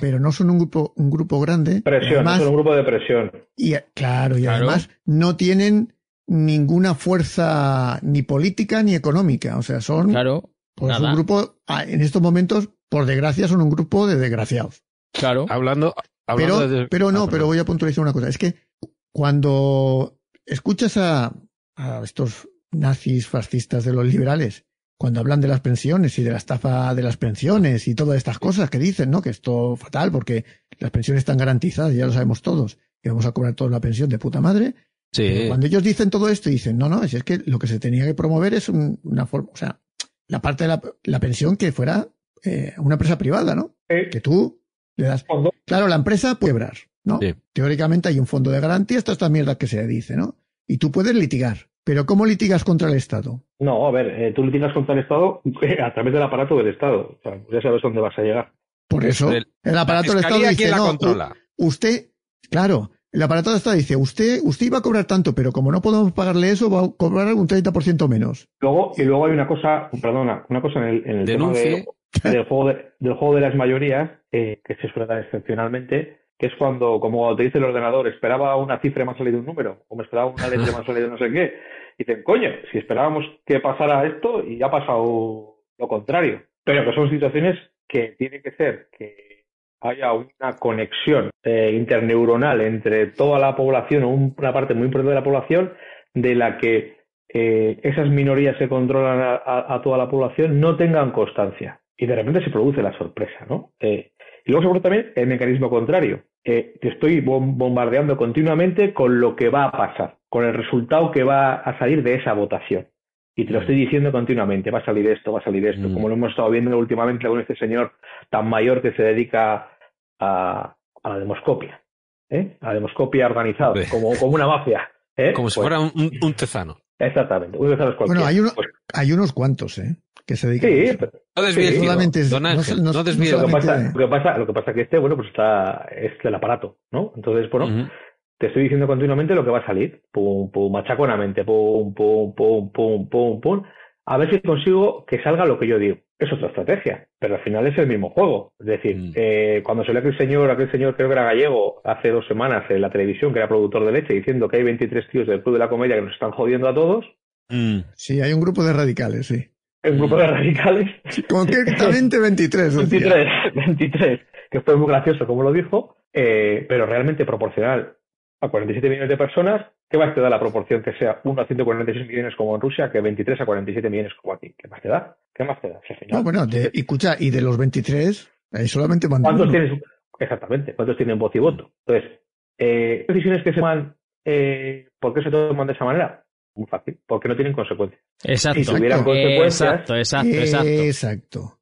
pero no son un grupo, un grupo grande. presión, Además, son un grupo de presión. y claro, y Claro. además no tienen ninguna fuerza ni política ni económica. O sea, son Claro, pues, nada. un grupo, ah, en estos momentos, por desgracia, son un grupo de desgraciados. claro. Hablando, hablando Pero, de... pero Ah, no, perdón. pero voy a puntualizar una cosa. Es que cuando escuchas a, a estos nazis fascistas de los liberales, cuando hablan de las pensiones y de la estafa de las pensiones y todas estas cosas que dicen, ¿no? Que esto fatal porque las pensiones están garantizadas, ya lo sabemos todos, que vamos a cobrar toda la pensión de puta madre. Pero Sí, cuando ellos dicen todo esto, dicen, no, no, si es que lo que se tenía que promover es un- una forma, o sea, la parte de la, la pensión que fuera eh, una empresa privada, ¿no? Eh, Que tú le das fondo. Claro, la empresa puede quebrar, ¿no? Sí. Teóricamente hay un fondo de garantía, toda esta mierda que se dice, ¿no? Y tú puedes litigar. Pero ¿cómo litigas contra el Estado? No, a ver, eh, tú litigas contra el Estado a través del aparato del Estado. O sea, ya sabes dónde vas a llegar. Por eso, El- el aparato del Estado dice, ¿quién la no, controla? usted, claro, el aparato del Estado dice, usted, usted iba a cobrar tanto, pero como no podemos pagarle eso, va a cobrar un 30% menos. Luego, y luego hay una cosa, perdona, una cosa en el, en el tema de- del, juego de, del juego de las mayorías, eh, que se suele dar excepcionalmente, que es cuando, como te dice el ordenador, esperaba una cifra y me ha salido un número, o me esperaba una letra y me ha salido no sé qué. Dicen, coño, si esperábamos que pasara esto y ya ha pasado lo contrario. Pero que son situaciones que tiene que ser que haya una conexión eh, interneuronal entre toda la población o un- una parte muy importante de la población de la que eh, esas minorías que controlan a, toda la población no tengan constancia. Y de repente se produce la sorpresa, ¿no? Eh, y luego se produce también el mecanismo contrario. Eh, te estoy bom- bombardeando continuamente con lo que va a pasar, con el resultado que va a salir de esa votación. Y te lo estoy diciendo continuamente, va a salir esto, va a salir esto, Mm. como lo hemos estado viendo últimamente con este señor tan mayor que se dedica a, a la demoscopia, ¿eh? a la demoscopia organizada, como, como una mafia. ¿eh? Como si Pues, fuera un, tezano. Exactamente. Bueno, hay, uno, Pues, hay unos cuantos, ¿eh? Que se dedican a sí, eso. pero- No desvíe el Sí, tiro, solamente es- don no Ángel, so- no, no- desvíe no el lo, que pasa, lo, que pasa, que este, bueno, pues está, es el aparato, ¿no? Entonces, bueno. Te estoy diciendo continuamente lo que va a salir. Pum, pum, machaconamente, pum, pum, pum, pum, pum, pum. A ver si consigo que salga lo que yo digo. Es otra estrategia, pero al final es el mismo juego. Es decir, Mm. eh, cuando salió aquel señor, aquel señor creo que era gallego, hace dos semanas en la televisión, que era productor de leche, diciendo que hay 23 tíos del Club de la Comedia que nos están jodiendo a todos, Mm. Sí, hay un grupo de radicales, sí. el grupo de radicales, Concretamente 23. decía. 23, 23, que fue muy gracioso como lo dijo, eh, pero realmente proporcional a 47 millones de personas, ¿qué más te da la proporción que sea 1 a 146 millones como en Rusia que 23 a 47 millones como aquí? ¿Qué más te da? ¿Qué más te da? Si al final- No, bueno, de, y escucha, y de los 23, ahí solamente ¿Cuántos uno. tienes? Exactamente, ¿cuántos tienen voz y voto? Entonces, eh, decisiones que se toman, eh, ¿por qué se toman de esa manera? Muy fácil, porque no tienen consecuencias. Exacto. Si tuvieran consecuencias- Exacto, exacto, exacto. Exacto.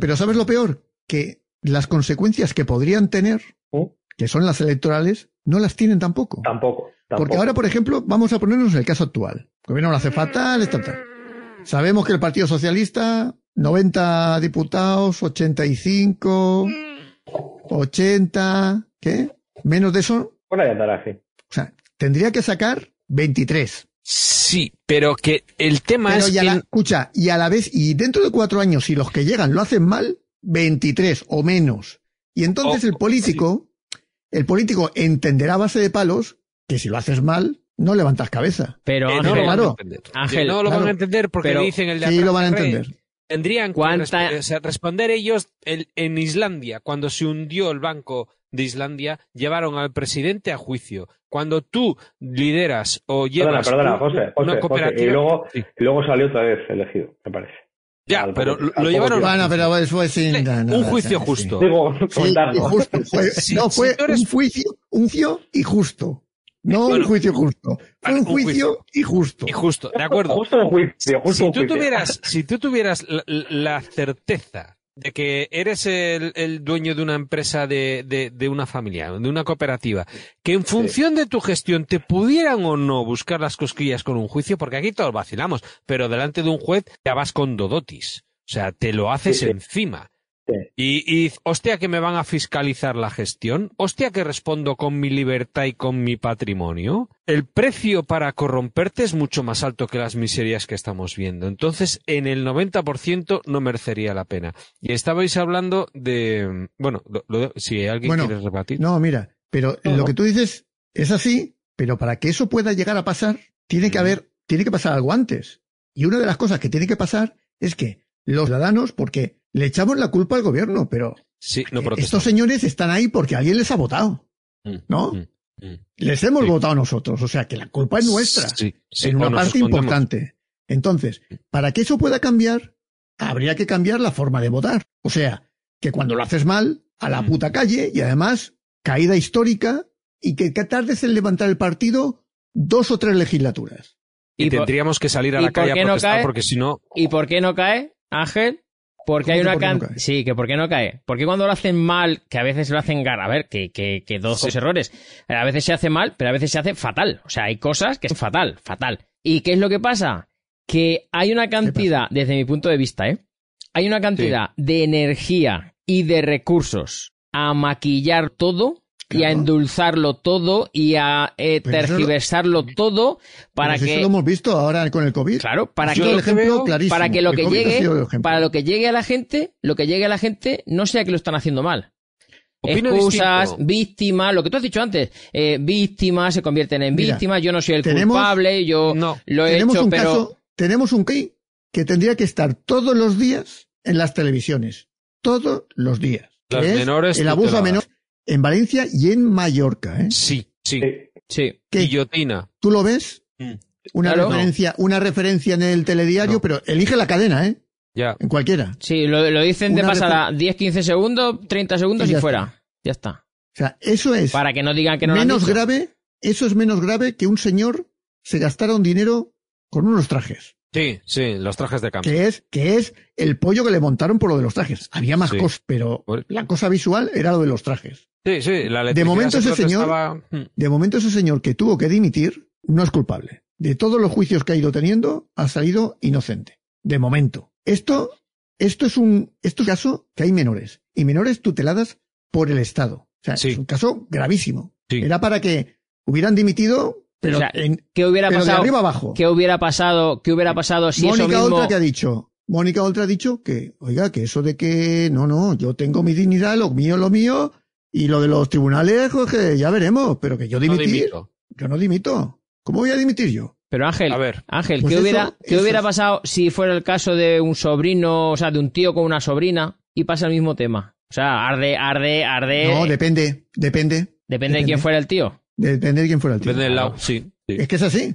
Pero ¿sabes lo peor? Que las consecuencias que podrían tener, ¿Mm? Que son las electorales, no las tienen tampoco. Tampoco. tampoco. Porque ahora, por ejemplo, vamos a ponernos en el caso actual. El gobierno lo hace fatal, está tal. Sabemos que el Partido Socialista, 90 diputados, 85, 80, ¿qué? Menos de eso, Bueno, ya andará así. o sea, tendría que sacar 23. Sí, pero que el tema Pero es y a que... la, escucha, y a la vez, y dentro de cuatro años, si los que llegan lo hacen mal, 23 o menos. Y entonces Oh, el político, el político entenderá a base de palos que si lo haces mal, no levantas cabeza. Pero Ángel, no lo van a claro. entender. Ángel, no lo van a entender porque Pero dicen el de Sí, lo van a entender. Tendrían que ¿Cuánta- responder ellos el- en Islandia, cuando se hundió el banco de Islandia, llevaron al presidente a juicio. Cuando tú lideras o llevas perdona, un- José, una José, cooperativa... Y luego, Sí. y luego salió otra vez elegido, me parece. Ya, Al pero lo, al lo poco llevaron... Bueno, pero fue sin Un nada, juicio justo. Digo, Sí, comentarlo. y justo. Fue, Si- no, fue un juicio, un juicio y justo. No Bueno, un juicio justo. Fue vale, un un juicio, y justo. Y justo, de acuerdo. Justo un juicio, justo si un tú tuvieras, si tú tuvieras la, la certeza de que eres el, el dueño de una empresa de, de, de una familia, de una cooperativa, que en función de tu gestión te pudieran o no buscar las cosquillas con un juicio, porque aquí todos vacilamos, pero delante de un juez ya vas con dodotis. O sea, te lo haces Sí, sí. encima. Sí. Y, y, hostia, que me van a fiscalizar la gestión. Hostia, que respondo con mi libertad y con mi patrimonio. El precio para corromperte es mucho más alto que las miserias que estamos viendo. Entonces, en el 90% no merecería la pena. Y estabais hablando de. Bueno, lo- lo- si alguien Bueno, quiere rebatir. No, mira, pero No, lo no. que tú dices es así, pero para que eso pueda llegar a pasar, tiene que haber, tiene que pasar algo antes. Y una de las cosas que tiene que pasar es que los ciudadanos, porque le echamos la culpa al gobierno, pero sí, no eh, estos señores están ahí porque alguien les ha votado. Mm, ¿no? mm, mm. Les hemos Sí. votado nosotros, o sea que la culpa es nuestra. Sí, sí, en una parte importante. Entonces, para que eso pueda cambiar, habría que cambiar la forma de votar. O sea, que cuando lo haces mal, a la Mm. puta calle y además caída histórica y que tardes en levantar el partido dos o tres legislaturas. Y, ¿Y por- tendríamos que salir a ¿y la calle por qué a no protestar cae? porque si no. ¿Y por qué no cae, Ángel? Porque ¿Cómo hay una por qué no? Sí, que por qué no cae. Porque cuando lo hacen mal, que a veces lo hacen gar, a ver, que, que, que dos tres errores. A veces se hace mal, pero a veces se hace fatal. O sea, hay cosas que es fatal, fatal. ¿Y qué es lo que pasa? Que hay una cantidad, desde mi punto de vista, ¿eh? Hay una cantidad de energía y de recursos a maquillar todo y a endulzarlo todo y a eh, lo- tergiversarlo todo para que eso lo hemos visto ahora con el COVID. Claro, para que, el lo que ejemplo veo- clarísimo. para que lo El que COVID ha llegue, para lo que llegue a la gente, lo que llegue a la gente no sea que lo están haciendo mal. Opino Excusas, distinto. víctimas, lo que tú has dicho antes, eh, víctimas se convierten en Mira, víctimas, yo no soy el tenemos- culpable, yo No. lo he tenemos hecho, un pero caso, tenemos un key que tendría que estar todos los días en las televisiones. Todos los días. Las menores el abuso a menores en Valencia y en Mallorca. ¿eh? Sí, sí. Sí. ¿Qué? Guillotina. ¿Tú lo ves? Mm. Una Claro. referencia, una referencia en el telediario, No. pero elige la cadena, ¿eh? Ya. En cualquiera. Sí, lo, lo dicen de pasada 10, 15 segundos, 30 segundos Y fuera. Ya está. O sea, eso es Para que no digan que no lo han menos grave, eso es menos grave que un señor se gastara un dinero con unos trajes. Sí, sí, los trajes de campo. Que es, que es el pollo que le montaron por lo de los trajes. Había más Sí. cosas, pero la cosa visual era lo de los trajes. Sí, sí, la De electricidad momento se ese señor- protestaba-. De momento ese señor que tuvo que dimitir no es culpable. De todos los juicios que ha ido teniendo, ha salido inocente. De momento. Esto, esto es un, esto es un caso que hay menores. Y menores tuteladas por el Estado. O sea, Sí. es un caso gravísimo. Sí. Era para que hubieran dimitido, pero, O sea, en, ¿Qué hubiera pero de pasado? arriba abajo. ¿Qué hubiera pasado? ¿Qué hubiera pasado si eso Mónica mismo? Oltra que ha dicho, Mónica Oltra ha dicho que, oiga, que eso de que, no, no, yo tengo mi dignidad, lo mío, lo mío, y lo de los tribunales, pues que ya veremos, pero que yo No dimitir, dimito. yo no dimito. ¿Cómo voy a dimitir yo? Pero Ángel, A ver. Ángel, Pues ¿qué eso- hubiera, ¿qué hubiera pasado si fuera el caso de un sobrino, o sea, de un tío con una sobrina y pasa el mismo tema? O sea, arde, arde, arde. No, depende, depende, depende de quién depende. fuera el tío. Depende de quién fuera el tío. Depende del lado, sí. sí. Es que es así.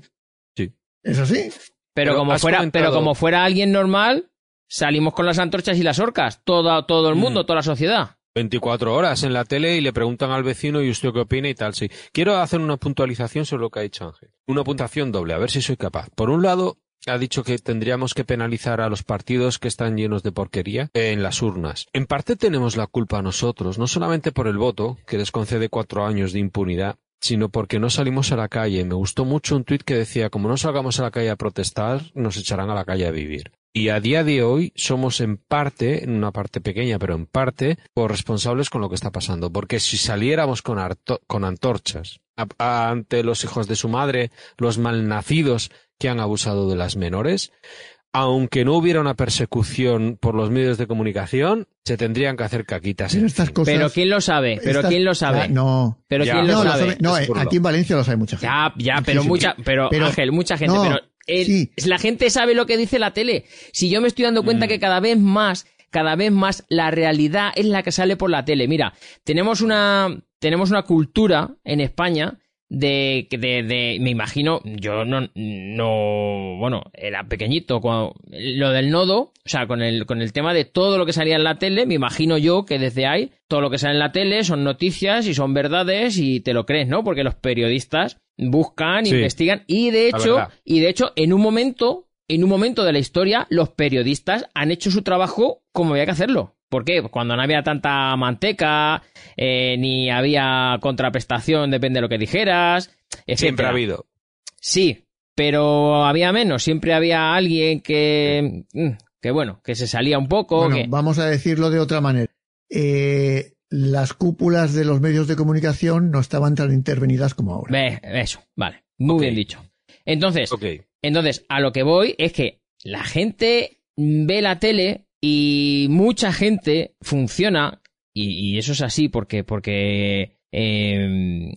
Sí. Es así. Pero, Pero como fuera, comentado- pero como fuera alguien normal, salimos con las antorchas y las orcas. Todo, todo el mundo, Mm. toda la sociedad. 24 horas en la tele y le preguntan al vecino y usted qué opina y tal, sí. Quiero hacer una puntualización sobre lo que ha dicho Ángel. Una puntuación doble, a ver si soy capaz. Por un lado, ha dicho que tendríamos que penalizar a los partidos que están llenos de porquería en las urnas. En parte tenemos la culpa nosotros, no solamente por el voto, que les concede cuatro años de impunidad, sino porque no salimos a la calle. Me gustó mucho un tuit que decía, como no salgamos a la calle a protestar, nos echarán a la calle a vivir. Y a día de hoy somos en parte, en una parte pequeña, pero en parte, corresponsables con lo que está pasando. Porque si saliéramos con, antorchas ante los hijos de su madre, los malnacidos que han abusado de las menores, aunque no hubiera una persecución por los medios de comunicación, se tendrían que hacer caquitas. Pero en estas cosas. Pero ¿quién lo sabe? Pero estas- ¿quién lo sabe? Ah, no. Pero Ya. ¿quién No, lo lo sabe? sabe- no, Es eh, burla. aquí en Valencia lo sabe mucha gente. Ya, ya, Sí, pero sí. mucha, pero, Pero- Ángel, mucha gente, no, pero el- sí. la gente sabe lo que dice la tele. Si yo me estoy dando cuenta Mm. que cada vez más, cada vez más la realidad es la que sale por la tele. Mira, tenemos una, tenemos una cultura en España de, de, de me imagino, yo no, no, bueno, era pequeñito, cuando, lo del nodo, o sea, con el, con el tema de todo lo que salía en la tele, me imagino yo que desde ahí, todo lo que sale en la tele son noticias y son verdades y te lo crees, ¿no? Porque los periodistas buscan, Sí. investigan y de hecho, y de hecho, en un momento, en un momento de la historia, los periodistas han hecho su trabajo como había que hacerlo. ¿Por qué? Pues Cuando no había tanta manteca, eh, ni había contraprestación, depende de lo que dijeras. Siempre ha habido. Sí, pero había menos. Siempre había alguien que, mm, que bueno, que se salía un poco. Bueno, que... vamos a decirlo de otra manera. Eh, las cúpulas de los medios de comunicación no estaban tan intervenidas como ahora. Eso, vale. Muy bien dicho. Entonces. Entonces, a lo que voy es que la gente ve la tele y mucha gente funciona, y, eso es así porque, porque eh,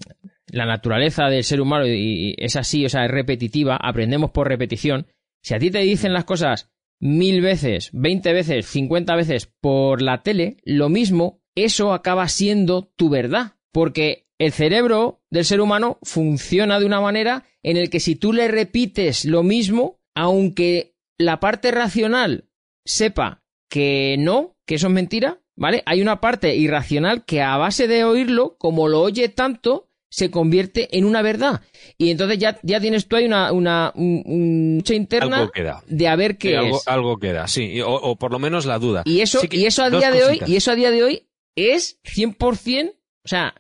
la naturaleza del ser humano es así, o sea, es repetitiva, aprendemos por repetición. Si a ti te dicen las cosas mil veces, veinte veces, cincuenta veces por la tele, lo mismo, eso acaba siendo tu verdad. Porque el cerebro del ser humano funciona de una manera en el que si tú le repites lo mismo, aunque la parte racional sepa que no, que eso es mentira, ¿vale? Hay una parte irracional que a base de oírlo, como lo oye tanto, se convierte en una verdad. Y entonces ya, ya tienes tú ahí una, una un- un interna de a ver qué Sí, es. algo queda, sí. O, o por lo menos la duda. Y eso, Sí que- y eso a día de hoy, y eso a día de hoy es 100%, o sea,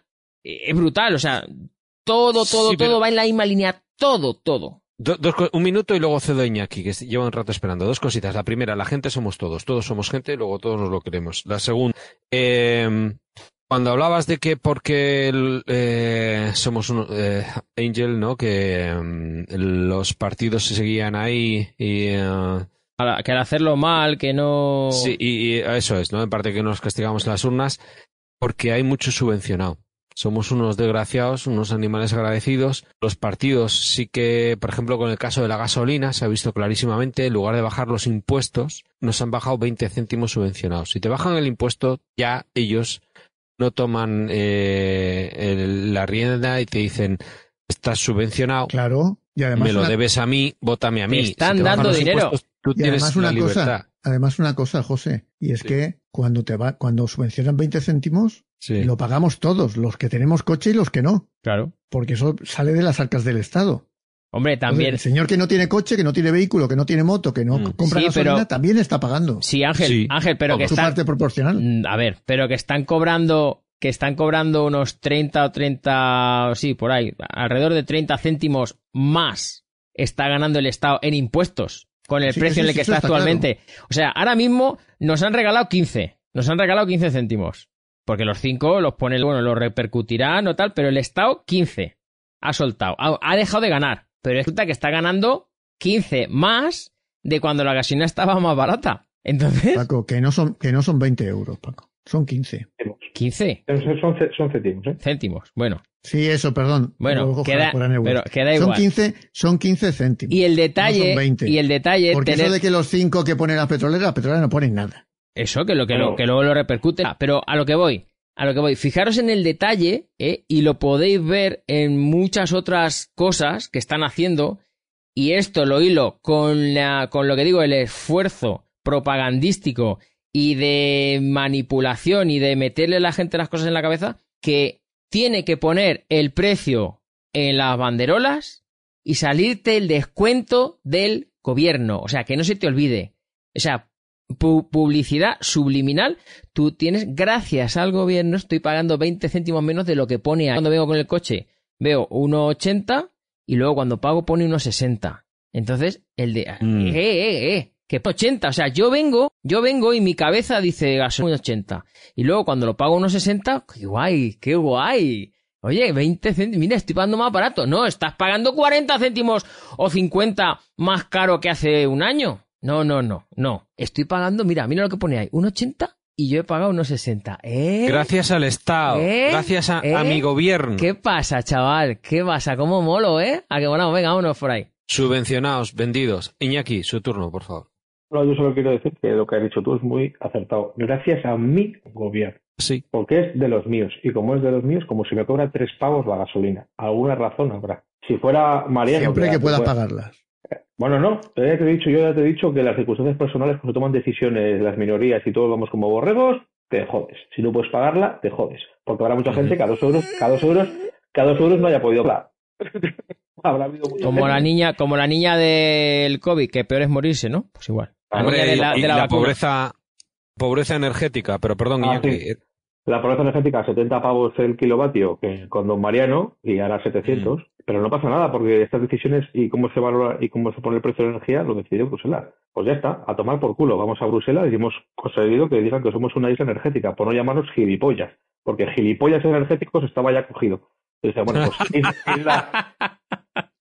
es brutal, o sea, todo, todo, Sí, pero- todo va en la misma línea, todo, todo. Do- dos un minuto y luego cedo a Iñaki, que lleva un rato esperando. Dos cositas. La primera, la gente somos todos. Todos somos gente, luego todos nos lo queremos. La segunda, eh, cuando hablabas de que porque el, eh, somos un eh, Angel, ¿no? Que mm, los partidos se seguían ahí y... eh, Que al hacerlo mal, que no... Sí, y, y eso es, ¿no? En parte que nos castigamos en las urnas, porque hay mucho subvencionado. Somos unos desgraciados, unos animales agradecidos. Los partidos sí que, por ejemplo, con el caso de la gasolina, se ha visto clarísimamente, en lugar de bajar los impuestos, nos han bajado 20 céntimos subvencionados. Si te bajan el impuesto, ya ellos no toman eh, el- la rienda y te dicen, estás subvencionado, Claro. Y además, me lo una, debes a mí, vótame a mí. están te dando dinero. tú y tienes además la una libertad. cosa, además una cosa, José, y es Sí. que cuando te va, cuando subvencionan 20 céntimos, Sí. lo pagamos todos, los que tenemos coche y los que no, Claro. porque eso sale de las arcas del Estado. Hombre, también. El señor que no tiene coche, que no tiene vehículo, que no tiene moto, que no Mm. compra Sí, gasolina, pero- también está pagando. Sí, Ángel, Sí. Ángel, pero que su están. parte proporcional. Mm, A ver, pero que están cobrando, que están cobrando unos 30 o 30, sí, por ahí, alrededor de 30 céntimos más está ganando el Estado en impuestos con el Sí, precio sí, en el sí, que está actualmente. O sea, ahora mismo nos han regalado 15, nos han regalado 15 céntimos. Porque los 5 los pone, bueno, los repercutirán o tal, pero el Estado 15 ha soltado, ha, ha dejado de ganar. Pero resulta que está ganando 15 más de cuando la gasolina estaba más barata. Entonces, Paco, que no son, que no son 20 euros, Paco. Son 15. 15 Son, son, son céntimos, ¿eh? céntimos. Bueno, Sí, eso, perdón. Bueno, Luego queda- pero queda son igual. 15, son 15 céntimos. y el No detalle, son 20. y el detalle, Porque tener eso de que los 5 que ponen las petroleras, las petroleras no ponen nada. Eso que lo que, Bueno. lo, que luego lo repercute. Ah, Pero a lo que voy, a lo que voy. Fijaros en el detalle, ¿eh? y lo podéis ver en muchas otras cosas que están haciendo. Y esto lo hilo con la, con lo que digo, el esfuerzo propagandístico y de manipulación y de meterle a la gente las cosas en la cabeza, que tiene que poner el precio en las banderolas y salirte el descuento del gobierno. O sea, que no se te olvide. O sea, pu- publicidad subliminal, tú tienes, gracias al gobierno, estoy pagando 20 céntimos menos de lo que pone ahí. Cuando vengo con el coche, veo 1,80 y luego cuando pago pone 1,60. Entonces, el de, Mm. eh, eh, eh, que 80. O sea, yo vengo, yo vengo y mi cabeza dice gasolina 80. Y luego cuando lo pago 1,60, qué guay, qué guay. Oye, 20 céntimos, mira, estoy pagando más barato. No, estás pagando 40 céntimos o 50 más caro que hace un año. No, no, no, no. Estoy pagando, mira, mira lo que pone ahí, 1,80 y yo he pagado 1,60. ¿Eh? Gracias al Estado, ¿Eh? gracias a, a ¿Eh? mi gobierno. ¿Qué pasa, chaval? ¿Qué pasa? ¿Cómo molo, eh? A que bueno, venga, vámonos por ahí. Subvencionados, vendidos. Iñaki, su turno, por favor. No, yo solo quiero decir que lo que has dicho tú es muy acertado. Gracias a mi gobierno. Sí. Porque es de los míos. Y como es de los míos, como si me cobra tres pavos la gasolina. Alguna razón habrá. Si fuera Mariano. Siempre que puedas fuera- pagarlas. Bueno, no. Yo ya te he dicho, yo ya te he dicho que las circunstancias personales, cuando toman decisiones las minorías y todos vamos como borregos, te jodes. Si no puedes pagarla, te jodes. Porque habrá mucha gente que a dos euros, cada dos euros, cada dos euros no haya podido pagar. habrá habido mucha Como la niña, como la niña del COVID, que peor es morirse, ¿no? Pues igual. La Hombre, niña de la, y de la la vacuna. pobreza, pobreza energética, pero perdón, Ah, Iñaki. sí. La pobreza energética, 70 pavos el kilovatio, que con Don Mariano, y ahora 700, pero no pasa nada, porque estas decisiones y cómo se valora y cómo se pone el precio de la energía lo decidió Bruselas. Pues ya está, a tomar por culo. Vamos a Bruselas y hemos conseguido que digan que somos una isla energética, por no llamarnos gilipollas, porque gilipollas energéticos estaba ya cogido. Entonces, bueno, pues isla,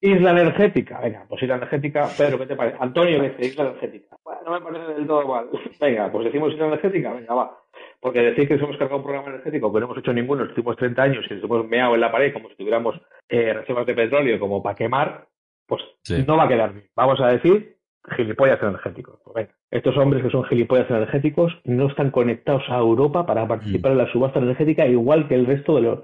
isla, energética, venga, pues isla energética, Pedro, ¿qué te parece? Antonio, dice isla energética. Bueno, no me parece del todo mal. Venga, pues decimos isla energética, venga, va. Porque decir que nos hemos cargado un programa energético que no hemos hecho ninguno en los últimos 30 años y nos hemos meado en la pared como si tuviéramos eh, reservas de petróleo como para quemar, pues Sí. no va a quedar bien. Vamos a decir gilipollas energéticos. Pues venga, estos hombres que son gilipollas energéticos no están conectados a Europa para participar en la subasta energética igual que el resto de los...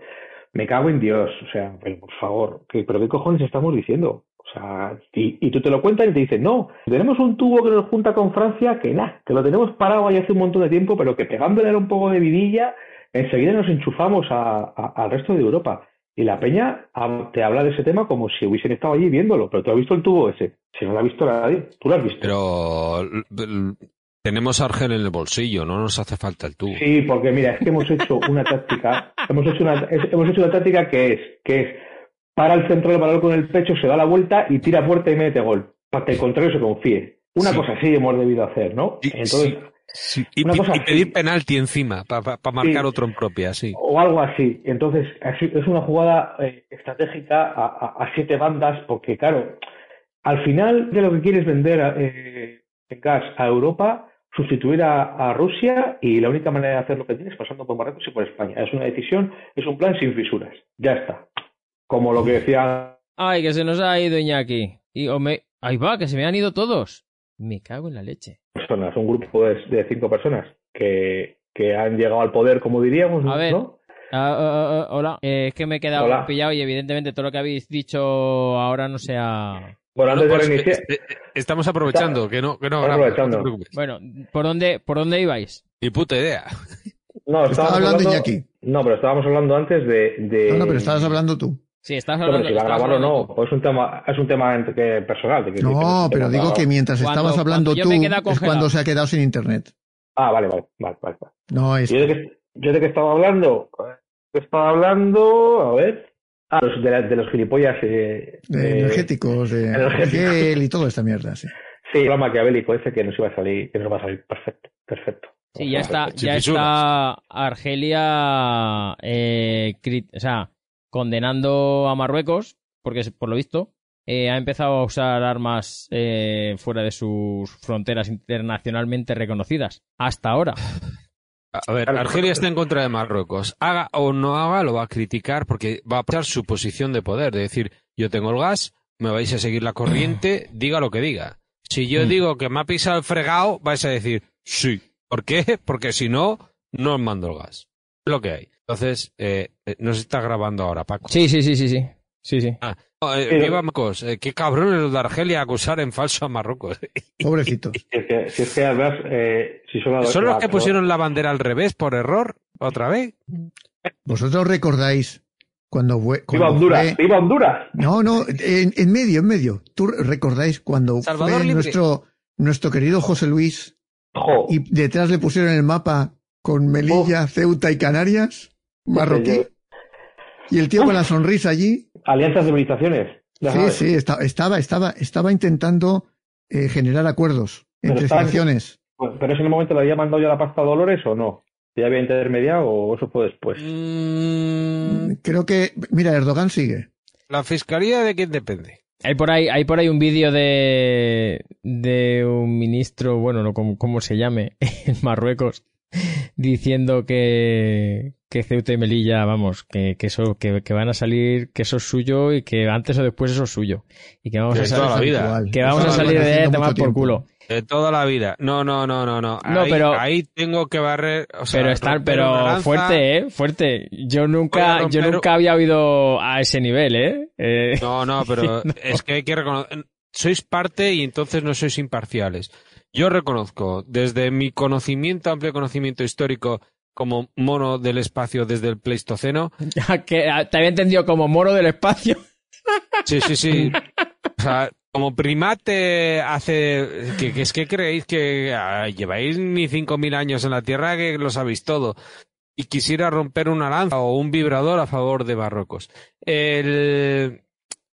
Me cago en Dios, o sea, por favor, ¿qué- ¿pero qué cojones estamos diciendo? O sea, y, y tú te lo cuentas y te dicen, no, tenemos un tubo que nos junta con Francia, que nada, que lo tenemos parado ahí hace un montón de tiempo, pero que pegándole un poco de vidilla, enseguida nos enchufamos a- al resto de Europa. Y la peña te habla de ese tema como si hubiesen estado allí viéndolo, pero tú has visto el tubo ese. Si no lo ha visto nadie, tú lo has visto. Pero tenemos Argel en el bolsillo, no nos hace falta el tubo. Sí, porque mira, es que hemos hecho una táctica, hemos hecho una, es- hemos hecho una táctica que es, que es para el centro del balón con el pecho, se da la vuelta y tira puerta y mete gol, para que el contrario se confíe. Una Sí. cosa así hemos debido hacer, ¿no? Entonces, sí. Y, una pi- cosa y pedir penalti encima, para marcar Sí. otro en propia, sí. o algo así. Entonces, es una jugada eh, estratégica a, a- a siete bandas, porque claro, al final de lo que quieres vender eh, en gas a Europa, sustituir a, a Rusia y la única manera de hacer lo que tienes es pasando por Marruecos y por España. Es una decisión, es un plan sin fisuras. Ya está. Como lo que decía Ay, que se nos ha ido Iñaki. Y, o me... Ahí va, que se me han ido todos. Me cago en la leche. personas, un grupo de, de cinco personas que, que han llegado al poder, como diríamos, A ver. ¿no? Ah, ah, ah, hola. Eh, es que me he quedado Hola. pillado y evidentemente todo lo que habéis dicho ahora no sea... Bueno, antes No, de reiniciar, estamos aprovechando, que no, que no aprovechando. no te preocupes. Bueno, ¿por dónde, por dónde ibais? Ni puta idea. no, Estaba estábamos hablando Iñaki. No, pero estábamos hablando antes de, de- No, no, pero estabas hablando tú. Sí, estás No, hablando. pero si o hablando no, es un tema, es un tema que- personal. No, pero digo que mientras Cuando- estabas hablando tú es cuando se ha quedado sin internet. Ah, vale, vale, vale, vale. vale. No es. ¿Yo de qué, yo de qué estaba hablando? ¿Qué estaba hablando? A ver. Ah, los- de, la- de los gilipollas. Eh, de eh, energéticos, de energéticos. gel y toda esta mierda, sí. Sí, el maquiavélico ese que nos iba a salir, que nos va a salir perfecto, perfecto. Sí, ya está, ya está Argelia, eh, o sea, condenando a Marruecos, porque por lo visto eh, ha empezado a usar armas eh, fuera de sus fronteras internacionalmente reconocidas. Hasta ahora. A ver, Claro. Argelia está en contra de Marruecos. Haga o no haga, lo va a criticar porque va a aprovechar su posición de poder. De decir, yo tengo el gas, me vais a seguir la corriente, diga lo que diga. Si yo Mm. digo que me ha pisado el fregado, vais a decir, sí. ¿Por qué? Porque si no, no os mando el gas. Es lo que hay. Entonces, eh, eh, nos está grabando ahora, Paco. Sí, sí, sí, sí, sí. Sí, sí. No, eh, Pero- viva Marruecos. Eh, qué cabrones los de Argelia acusar en falso a Marruecos. Pobrecito. Si es que, si es que además, eh, si solo ¿Son los que pusieron la bandera al revés por error? ¿Otra vez? ¿Vosotros recordáis cuando fue. ¡Viva cuando Honduras! fue- ¡Viva Honduras! No, no, en, en medio, en medio. ¿Tú recordáis cuando Salvador fue nuestro, nuestro querido José Luis ¡Jo! y detrás le pusieron el mapa con Melilla, Ceuta y Canarias? Marroquí. Y el tío con la sonrisa allí. Alianzas de civilizaciones. ya Sí, sabes. sí, esta- estaba, estaba, estaba intentando eh, generar acuerdos Pero entre estaba- secciones. Pues, ¿Pero en ese momento le había mandado ya la pasta a Dolores o no? ¿Ya había intermediado o eso fue después? Mm, Creo que, mira, Erdogan sigue. ¿La fiscalía de quién depende? Hay por ahí, hay por ahí un vídeo de, de un ministro, bueno, no como, como se llame, en Marruecos, diciendo que, que Ceuta y Melilla, vamos, que, que eso, que, que van a salir, que eso es suyo y que antes o después eso es suyo. Y que vamos Que a salir, toda la vida. Que vamos Eso a salir de haciendo tomar por culo. De toda la vida. No, no, no, no, no. No, ahí, pero- ahí tengo que barrer. o sea, Pero estar, pero lanza. fuerte, eh, fuerte. Yo nunca, yo nunca había oído a ese nivel, eh. Eh, No, no, pero No. es que hay que reconocer. Sois parte y entonces no sois imparciales. Yo reconozco, desde mi conocimiento, amplio conocimiento histórico como mono del espacio desde el Pleistoceno, que ah, te había entendido como moro del espacio. Sí, sí, sí. O sea, como primate hace... Que, que es que creéis que ah, lleváis ni 5.000 años en la Tierra que lo sabéis todo. Y quisiera romper una lanza o un vibrador a favor de Marruecos. El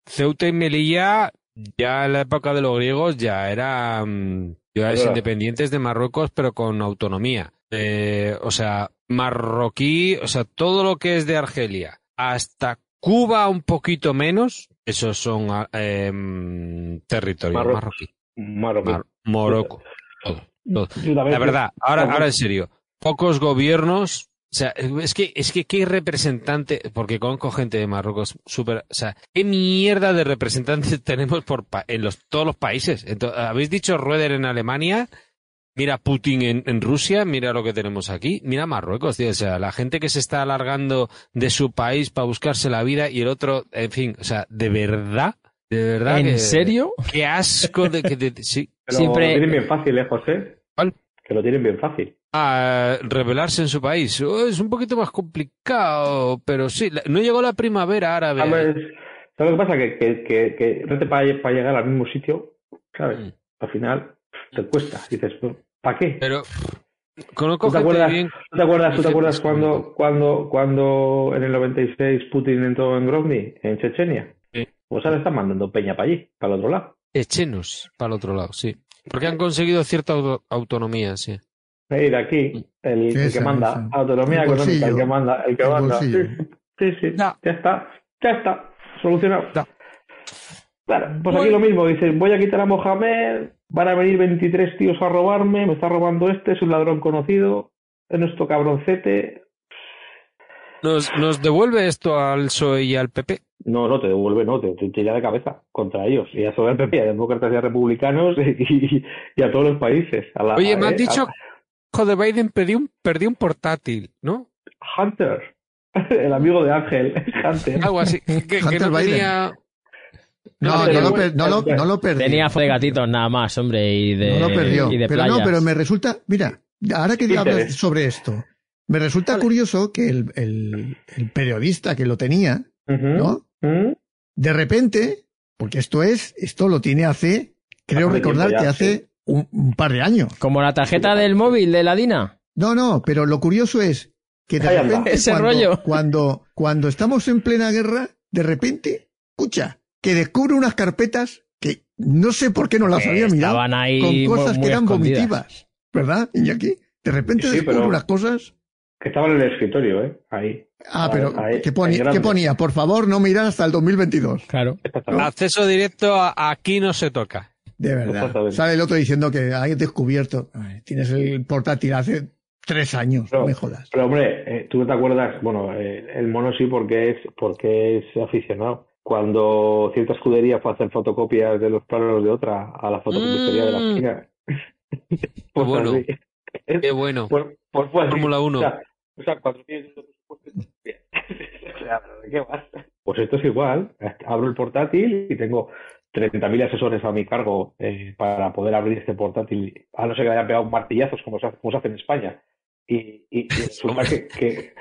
Ceuta y Melilla, ya en la época de los griegos, ya eran ciudades independientes de Marruecos, pero con autonomía. Eh, o sea, marroquí, o sea, todo lo que es de Argelia hasta Cuba un poquito menos, esos son ah, em, territorios Marruecos. marroquí. Marroquí. Mar- Morocco. Todo, todo. La verdad, ahora, ahora en serio, pocos gobiernos, o sea, es que, es que qué representante, porque conozco gente de Marruecos súper, o sea, qué mierda de representantes tenemos por pa- en los, todos los países. Entonces, Habéis dicho Rueder en Alemania, mira Putin en, en Rusia, mira lo que tenemos aquí, mira Marruecos, tío, o sea, la gente que se está alargando de su país para buscarse la vida y el otro, en fin, o sea, de verdad, de verdad. ¿En que- serio? Qué asco de que, de- sí. Pero siempre- lo tienen bien fácil, ¿eh, José? ¿Cuál? Que lo tienen bien fácil. a rebelarse en su país. Oh, es un poquito más complicado, pero sí, no llegó la primavera árabe. ahí. ¿Sabes, ¿sabes lo que pasa? Que, que, que, que vete para, llegar al mismo sitio, ¿sabes? Mm. Al final te cuesta. Dices, ¿para qué? Pero conozco ¿Tú te acuerdas, bien. ¿tú te acuerdas, tú te gente acuerdas que cuando, cuando, cuando en el 96 Putin entró en Grozny, en Chechenia? Sí. Pues ahora están mandando peña para allí, para el otro lado. Echenos para el otro lado, sí. Porque han conseguido cierta auto- autonomía, sí. Ahí de aquí, el, que manda, esa. autonomía El económica, el que manda, el que El manda. Sí, sí, sí, Ya. ya está, ya está, solucionado. Ya. Claro, pues Bueno. aquí lo mismo, dices, voy a quitar a Mohamed, van a venir 23 tíos a robarme, me está robando este, es un ladrón conocido, es nuestro cabroncete. ¿Nos, nos devuelve esto al PSOE y al PP? No, no, te devuelve, no, te, te tira de cabeza contra ellos. Y a sobre el PP, a demócratas y a republicanos y, y a todos los países. A la- Oye, me han eh, dicho, a- hijo de Biden perdió un, perdió un portátil, ¿no? Hunter, el amigo de Ángel, Hunter. Algo así. Que, que no Biden. tenía... No, No, lo, no, per- no, lo, no lo perdió. Tenía de gatitos nada más, hombre, y de, no lo perdió. y de pero playas. no, pero me resulta, mira, ahora que hablas sobre esto, me resulta curioso que el, el- el periodista que lo tenía, ¿no? ¿Mm? De repente, porque esto es, esto lo tiene hace, creo Hace recordar ya, que hace un, un par de años. Como la tarjeta del móvil de la Dina. No, no, pero lo curioso es que de repente Ese cuando, rollo. cuando cuando estamos en plena guerra, de repente, escucha, que descubre unas carpetas que no sé por qué no las había mirado Estaban ahí con cosas muy que eran escondidas. vomitivas, ¿verdad? Iñaki? De repente Sí, descubre unas cosas. Que estaba en el escritorio, ¿eh? Ahí. Ah, pero ahí, ¿qué, ponía. ¿qué ponía? Por favor, no mirar hasta el 2022. Claro. Exactamente. Acceso directo a- aquí no se toca. De verdad. Sale el otro diciendo que hay descubierto. Ay, tienes el portátil hace tres años, no me jodas. Pero hombre, eh, tú no te acuerdas, bueno, eh, el mono sí porque es porque es aficionado. Cuando cierta escudería fue a hacer fotocopias de los planos de otra a la fotocopistería de la Mm. esquina. pues bueno. así. Qué bueno. Pues fue así. Fórmula 1. O sea, o sea, cuatro millones de presupuesto. Bien. O sea, ¿pero ¿de qué vas? Pues esto es igual. Abro el portátil y tengo 30.000 asesores a mi cargo eh, para poder abrir este portátil, a no ser que hayan pegado martillazos como se hace, como se hace en España. Y, y, y resulta que, que,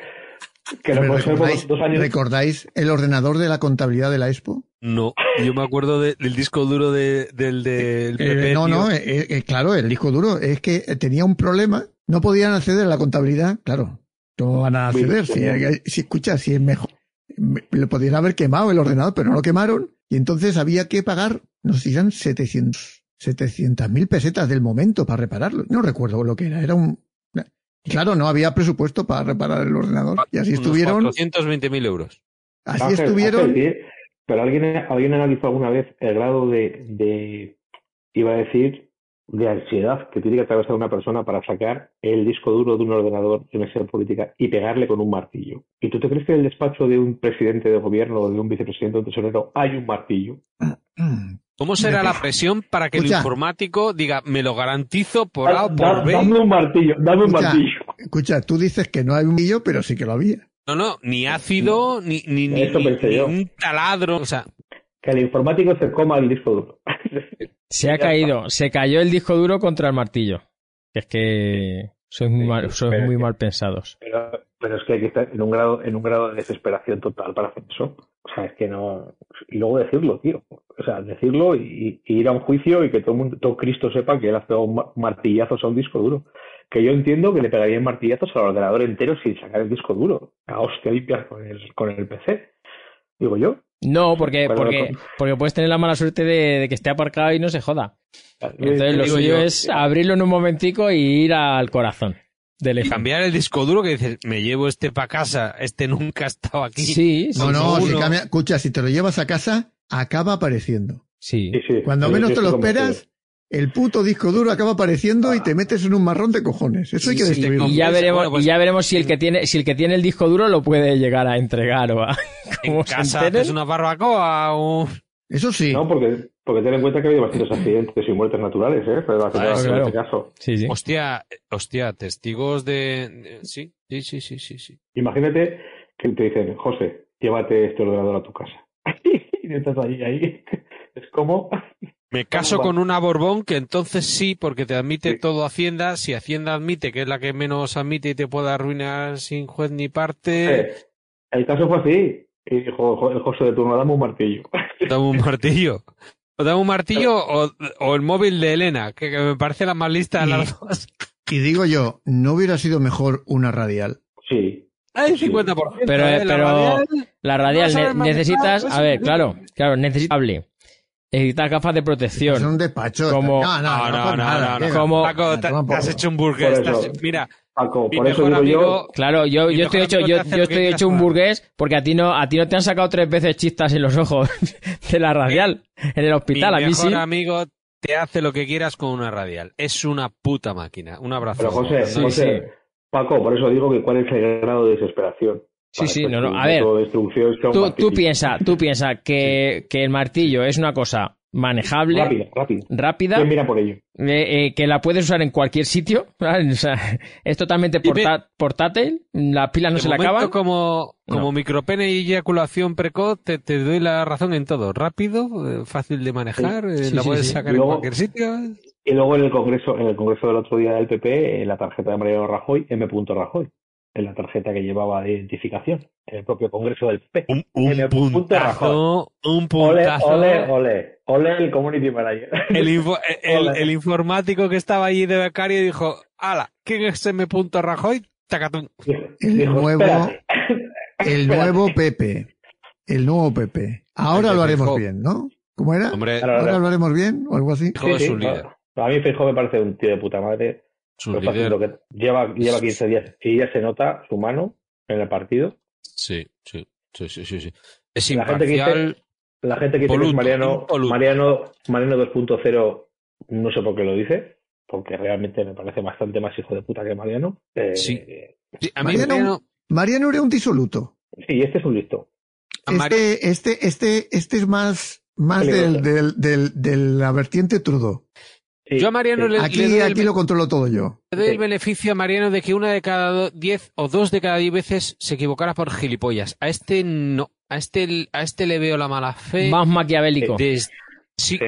que lo ¿Recordáis, dos, dos años. ¿Recordáis el ordenador de la contabilidad de la Expo? No, yo me acuerdo de- del disco duro de- del del Eh, PP. no, tío. no, eh, eh, claro, el disco duro es que tenía un problema, no podían acceder a la contabilidad, claro. ¿Cómo van a acceder? Si, si escucha, si es mejor. me- Le podrían haber quemado el ordenador, pero no lo quemaron. Y entonces había que pagar, no sé si eran 700 mil pesetas del momento para repararlo. No recuerdo lo que era, era un... Claro, no había presupuesto para reparar el ordenador. Y así estuvieron, 420.000 euros. así Ángel, estuvieron. Pero alguien, alguien analizó alguna vez el grado de, de, iba a decir, de ansiedad que tiene que atravesar una persona para sacar el disco duro de un ordenador de una sede política y pegarle con un martillo. ¿Y tú te crees que en el despacho de un presidente de gobierno o de un vicepresidente o un tesorero hay un martillo? ¿Cómo será la presión para que Escucha. el informático diga, me lo garantizo por A o Da- por B? dame un martillo, dame un Escucha. martillo. Escucha, tú dices que no hay un millo, pero sí que lo había. No, no, ni ácido, ni, ni, ni, Eso ni- pensé ni yo. un taladro. O sea, Que el informático se coma el disco duro. Se ha caído, se cayó el disco duro contra el martillo. Que es que sois muy Sí, mal, sí, sois pero muy mal pensados. Pero, pero es que hay que estar en un grado, en un grado de desesperación total para hacer eso. O sea, es que no. Y luego decirlo, tío. O sea, decirlo y, y ir a un juicio y que todo mundo, todo Cristo sepa que él ha pegado ma- martillazos a un disco duro. Que yo entiendo que le pegarían martillazos al ordenador entero sin sacar el disco duro. A hostia limpiar con el, con el PC. Digo yo. No, porque, porque, porque puedes tener la mala suerte de, de que esté aparcado y no se joda. Entonces lo digo suyo yo, es abrirlo en un momentico y ir al corazón del cambiar el disco duro que dices, me llevo este para casa, este nunca ha estado aquí. Sí, No, sí, no, si cambia, escucha, si te lo llevas a casa, acaba apareciendo. sí. Sí, sí. Cuando menos te lo esperas, el puto disco duro acaba apareciendo y te metes en un marrón de cojones. Eso hay que Sí, destruirlo. y ya Bueno, veremos, pues- y ya veremos si el que tiene, si el que tiene el disco duro lo puede llegar a entregar o a En casa haces una barbacoa o... Eso sí. No, porque, porque ten en cuenta que ha habido bastantes accidentes y muertes naturales, ¿eh? Relacionados Claro, en claro. este caso. Sí, sí. Hostia, hostia, testigos de... de- Sí, sí, sí, sí, sí, sí. Imagínate que te dicen, José, llévate este ordenador a tu casa. y estás ahí, ahí. Es como... Me caso con una Borbón que entonces sí, porque te admite Sí. todo Hacienda. Si Hacienda admite, que es la que menos admite y te puede arruinar sin juez ni parte, Eh, el caso fue así. Y dijo jo- el José de turno, dame un martillo. dame un martillo. O dame un martillo o, o el móvil de Elena, que, que me parece la más lista de las dos. Y digo yo, ¿no hubiera sido mejor una radial? Sí. Hay Sí. 50%. Pero, ¿eh? La pero radial, la radial No ne- necesitas, a ver, sí. claro, claro, necesitas cable. Necesitas gafas de Es protección. un despacho. Como- no, no, No, no, no, por no, nada, no, ¿qué no. va? Como- Paco, te, has hecho un burger. Por eso. estás- mira, Paco, mi por eso digo amigo... Claro, yo, yo estoy hecho, yo, yo estoy hecho un burgués porque a ti no, a ti no te han sacado tres veces chistas en los ojos de la radial en el hospital, mi a mí mejor sí. amigo te hace lo que quieras con una radial. Es una puta máquina. Un abrazo. Pero José, Sí, José, sí. Paco, por eso digo que cuál es el grado de desesperación. Sí, sí, que no, no, a ver, Tú, tú piensa, tú piensa que, que el martillo es una cosa manejable, rápido. rápida, ¿Quién mira por ello? eh, eh, que la puedes usar en cualquier sitio. ¿vale? O sea, es totalmente porta- portátil, las pilas no De se le acaban. como, como No. micropene y eyaculación precoz, te, te doy la razón en todo. Rápido, eh, fácil de manejar, eh, Sí, la sí, puedes sí. sacar Luego- en cualquier sitio. Y luego en el congreso, en el congreso del otro día del PP, eh, la tarjeta de Mariano Rajoy, M. Rajoy. En la tarjeta que llevaba de identificación en el propio Congreso del PP. Un, un puntazo, un Ole, puntazo. ole, ole, ole el community manager. El, info- el- Ole. el informático que estaba allí de becario dijo, ala, ¿quién es M. Rajoy? Tacatún. El Dijo, nuevo- "Espérate". El nuevo Pepe. El nuevo Pepe. Ahora lo haremos bien, ¿no? ¿Cómo era? Hombre. Ahora lo haremos bien o algo así. Un líder. A mí Feijóo me parece un tío de puta madre. Su líder. que lleva, lleva 15 días y ya se nota su mano en el partido. Sí, sí, sí, sí, sí, sí. Es La gente que imparcial. La gente que dice que es Mariano. Mariano, Mariano 2.0, no sé por qué lo dice, porque realmente me parece bastante más hijo de puta que Mariano. Eh, Sí. Sí, a mí Mariano- Mariano- Mariano era un disoluto. sí, este es un listo. Este, este, este, este es más, más del, del, del, de la vertiente Trudeau. Sí, Yo a Mariano sí. le- Aquí, doy el aquí lo controlo todo yo. le doy el beneficio a Mariano de que una de cada do- diez o dos de cada diez veces se equivocara por gilipollas. A este no. A este, a este le veo la mala fe. Más maquiavélico. Des- sí, Sí.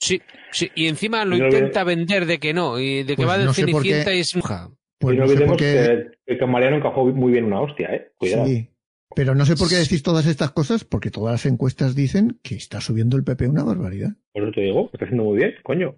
sí, sí. Y encima lo no intenta vender de que no. Y de que Pues va de no qué- Cenicienta y es muja. Pues y no no sé por qué. que, que Mariano encajó muy bien una hostia, ¿eh? Cuidado. Sí. Pero no sé por qué decís todas estas cosas, porque todas las encuestas dicen que está subiendo el PP una barbaridad. Por eso te digo, está haciendo muy bien, coño.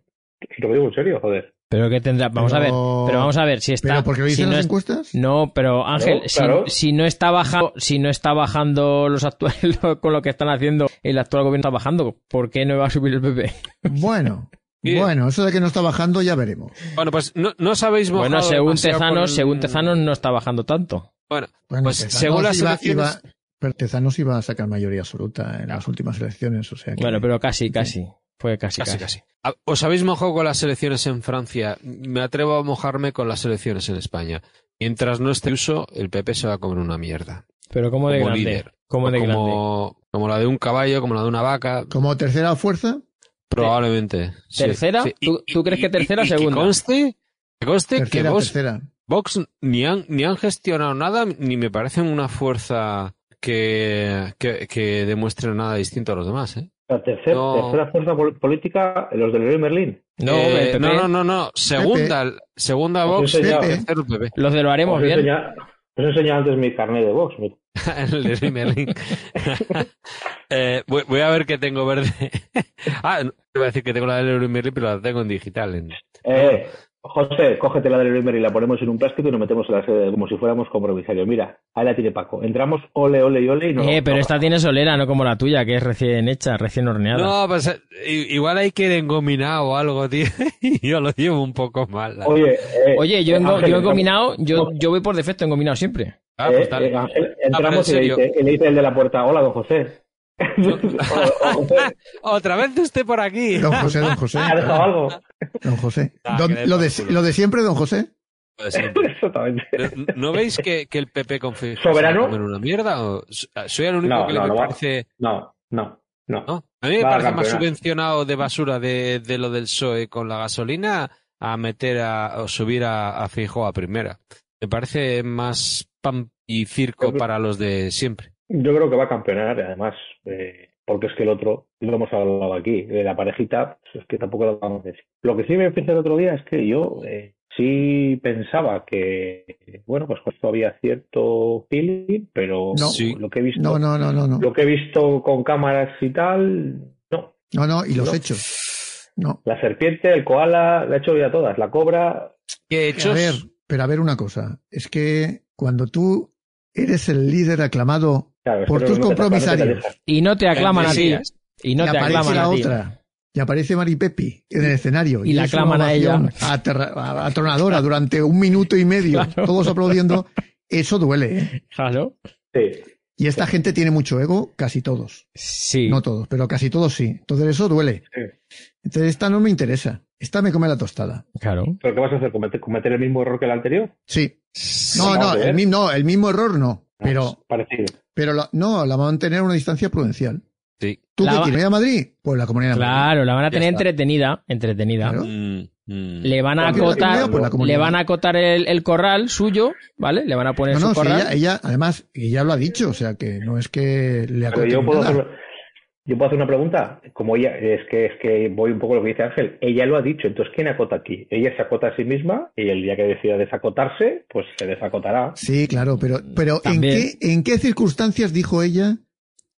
Te lo digo en serio, joder. Pero que tendrá. Vamos a ver. Pero- vamos a ver si está. ¿Pero por qué lo si dicen no las es- encuestas? No, pero Ángel, Claro, si, claro. si no está bajando, si no está bajando los actuales con lo que están haciendo, el actual gobierno está bajando, ¿por qué no va a subir el PP? Bueno, bueno, eso de que no está bajando ya veremos. Bueno, pues no, no mojado Bueno, según Tezanos, el- según Tezanos no está bajando tanto. Bueno, Bueno, Pues, Tezanos según las iba- elecciones- iba- pero Tezanos iba a sacar mayoría absoluta en las últimas elecciones, o sea que... Bueno, pero casi, casi. Fue casi, casi, casi. casi. ¿Os habéis mojado con las elecciones en Francia? Me atrevo a mojarme con las elecciones en España. Mientras no esté uso, el PP se va a comer una mierda. Pero como de Como grande. líder. Como de grande. como, como la de un caballo, como la de una vaca. Como tercera fuerza, Probablemente. ¿Tercera? sí. ¿Tú- tú crees que tercera o y que segunda? conste, que conste que tercera, Vox, tercera. Vox ni, han, ni han gestionado nada, ni me parecen una fuerza que, que, que demuestre nada distinto a los demás. ¿eh? La tercera, No. tercera fuerza pol- política, los del Leroy Merlin. No, Eh, no, no, no, no. Segunda, segunda Vox, tercero PP. los de lo haremos Os bien. enseñado- os he enseñado antes mi carnet de Vox. el de Merlin. Eh, voy, voy a ver qué tengo verde. ah, no, iba a decir que tengo la de Leroy Merlin, pero la tengo en digital. en- Eh, José, cógete la del Leroy y la ponemos en un plástico y nos metemos en la sede como si fuéramos compromisarios. Mira, ahí la tiene Paco. Entramos, ole, ole y ole y no. Eh, pero no- esta tiene solera, no como la tuya, que es recién hecha, recién horneada. No, pues eh, i- igual hay que ir engominado o algo, tío. yo lo llevo un poco mal. Oye, eh, Oye, yo, engo- Ángel, yo combinado, yo, yo voy por defecto engominado siempre. Ah, eh, pues eh, Ángel, pero en entramos y le serio. dice, y le dice el de la puerta, hola, don José. O- o José, Otra vez usted por aquí. Don José, don José. ¿ha dejado algo? Don José. Ah, Don- lo, de, lo de siempre, don José. Siempre. Exactamente. ¿No, no veis que, que el PP con Feijóo se ¿Soberano? comer una mierda? ¿O soy el único No, que no, le no va. parece... No, no, no. ¿no? A mí me parece más subvencionado de basura de, de lo del PSOE con la gasolina a meter a, o subir a, a Feijóo a primera. Me parece más pan y circo para los de siempre. Yo creo que va a campeonar, además, eh, porque es que el otro, lo hemos hablado aquí, de la parejita, pues es que tampoco lo vamos a decir. Lo que sí me pensé el otro día es que yo eh, sí pensaba que, bueno, pues esto había cierto feeling, pero No. Sí. lo que he visto, No, no, no, no, no. lo que he visto con cámaras y tal, no. No, no, y los No. hechos. No. La serpiente, el koala, la he hecho ya todas, la cobra, ¿Qué A hechos? ver, pero a ver una cosa. Es que cuando tú eres el líder aclamado claro, Por tus no compromisarios. no. Y no te aclaman a ti. Y no y te aparece aclaman la a ti. otra, y aparece Mari Pepi en el escenario, Y la es aclaman a ella. atronadora durante un minuto y medio, Claro. todos aplaudiendo, eso duele, ¿eh? Claro. Sí. Y esta gente tiene mucho ego, casi todos. Sí. No todos, pero casi todos sí. Entonces eso duele. Sí. Entonces esta no me interesa. Esta me come la tostada. Claro. ¿Pero qué vas a hacer? ¿Cometer, cometer el mismo error que el anterior? Sí. No, no, ¿eh? el, mi- no, el mismo error no. Pero, Parecido. Pero la- no, la van a mantener a una distancia prudencial. Sí. ¿Tú La qué va- quieres ir a Madrid? Pues la Comunidad de. Claro, la van a tener entretenida, entretenida. Claro. Mm, mm. Le van a acotar, Pues le van a acotar el, el corral suyo, ¿vale? Le van a poner No, su no, si corral. ella, ella, además, ella lo ha dicho, o sea que no es que le Pero acoten yo puedo nada. hacer, Yo puedo hacer una pregunta, como ella, es que es que voy un poco a lo que dice Ángel, ella lo ha dicho, entonces ¿quién acota aquí? Ella se acota a sí misma y el día que decida desacotarse, pues se desacotará. Sí, claro, pero, pero ¿en qué, ¿en qué circunstancias dijo ella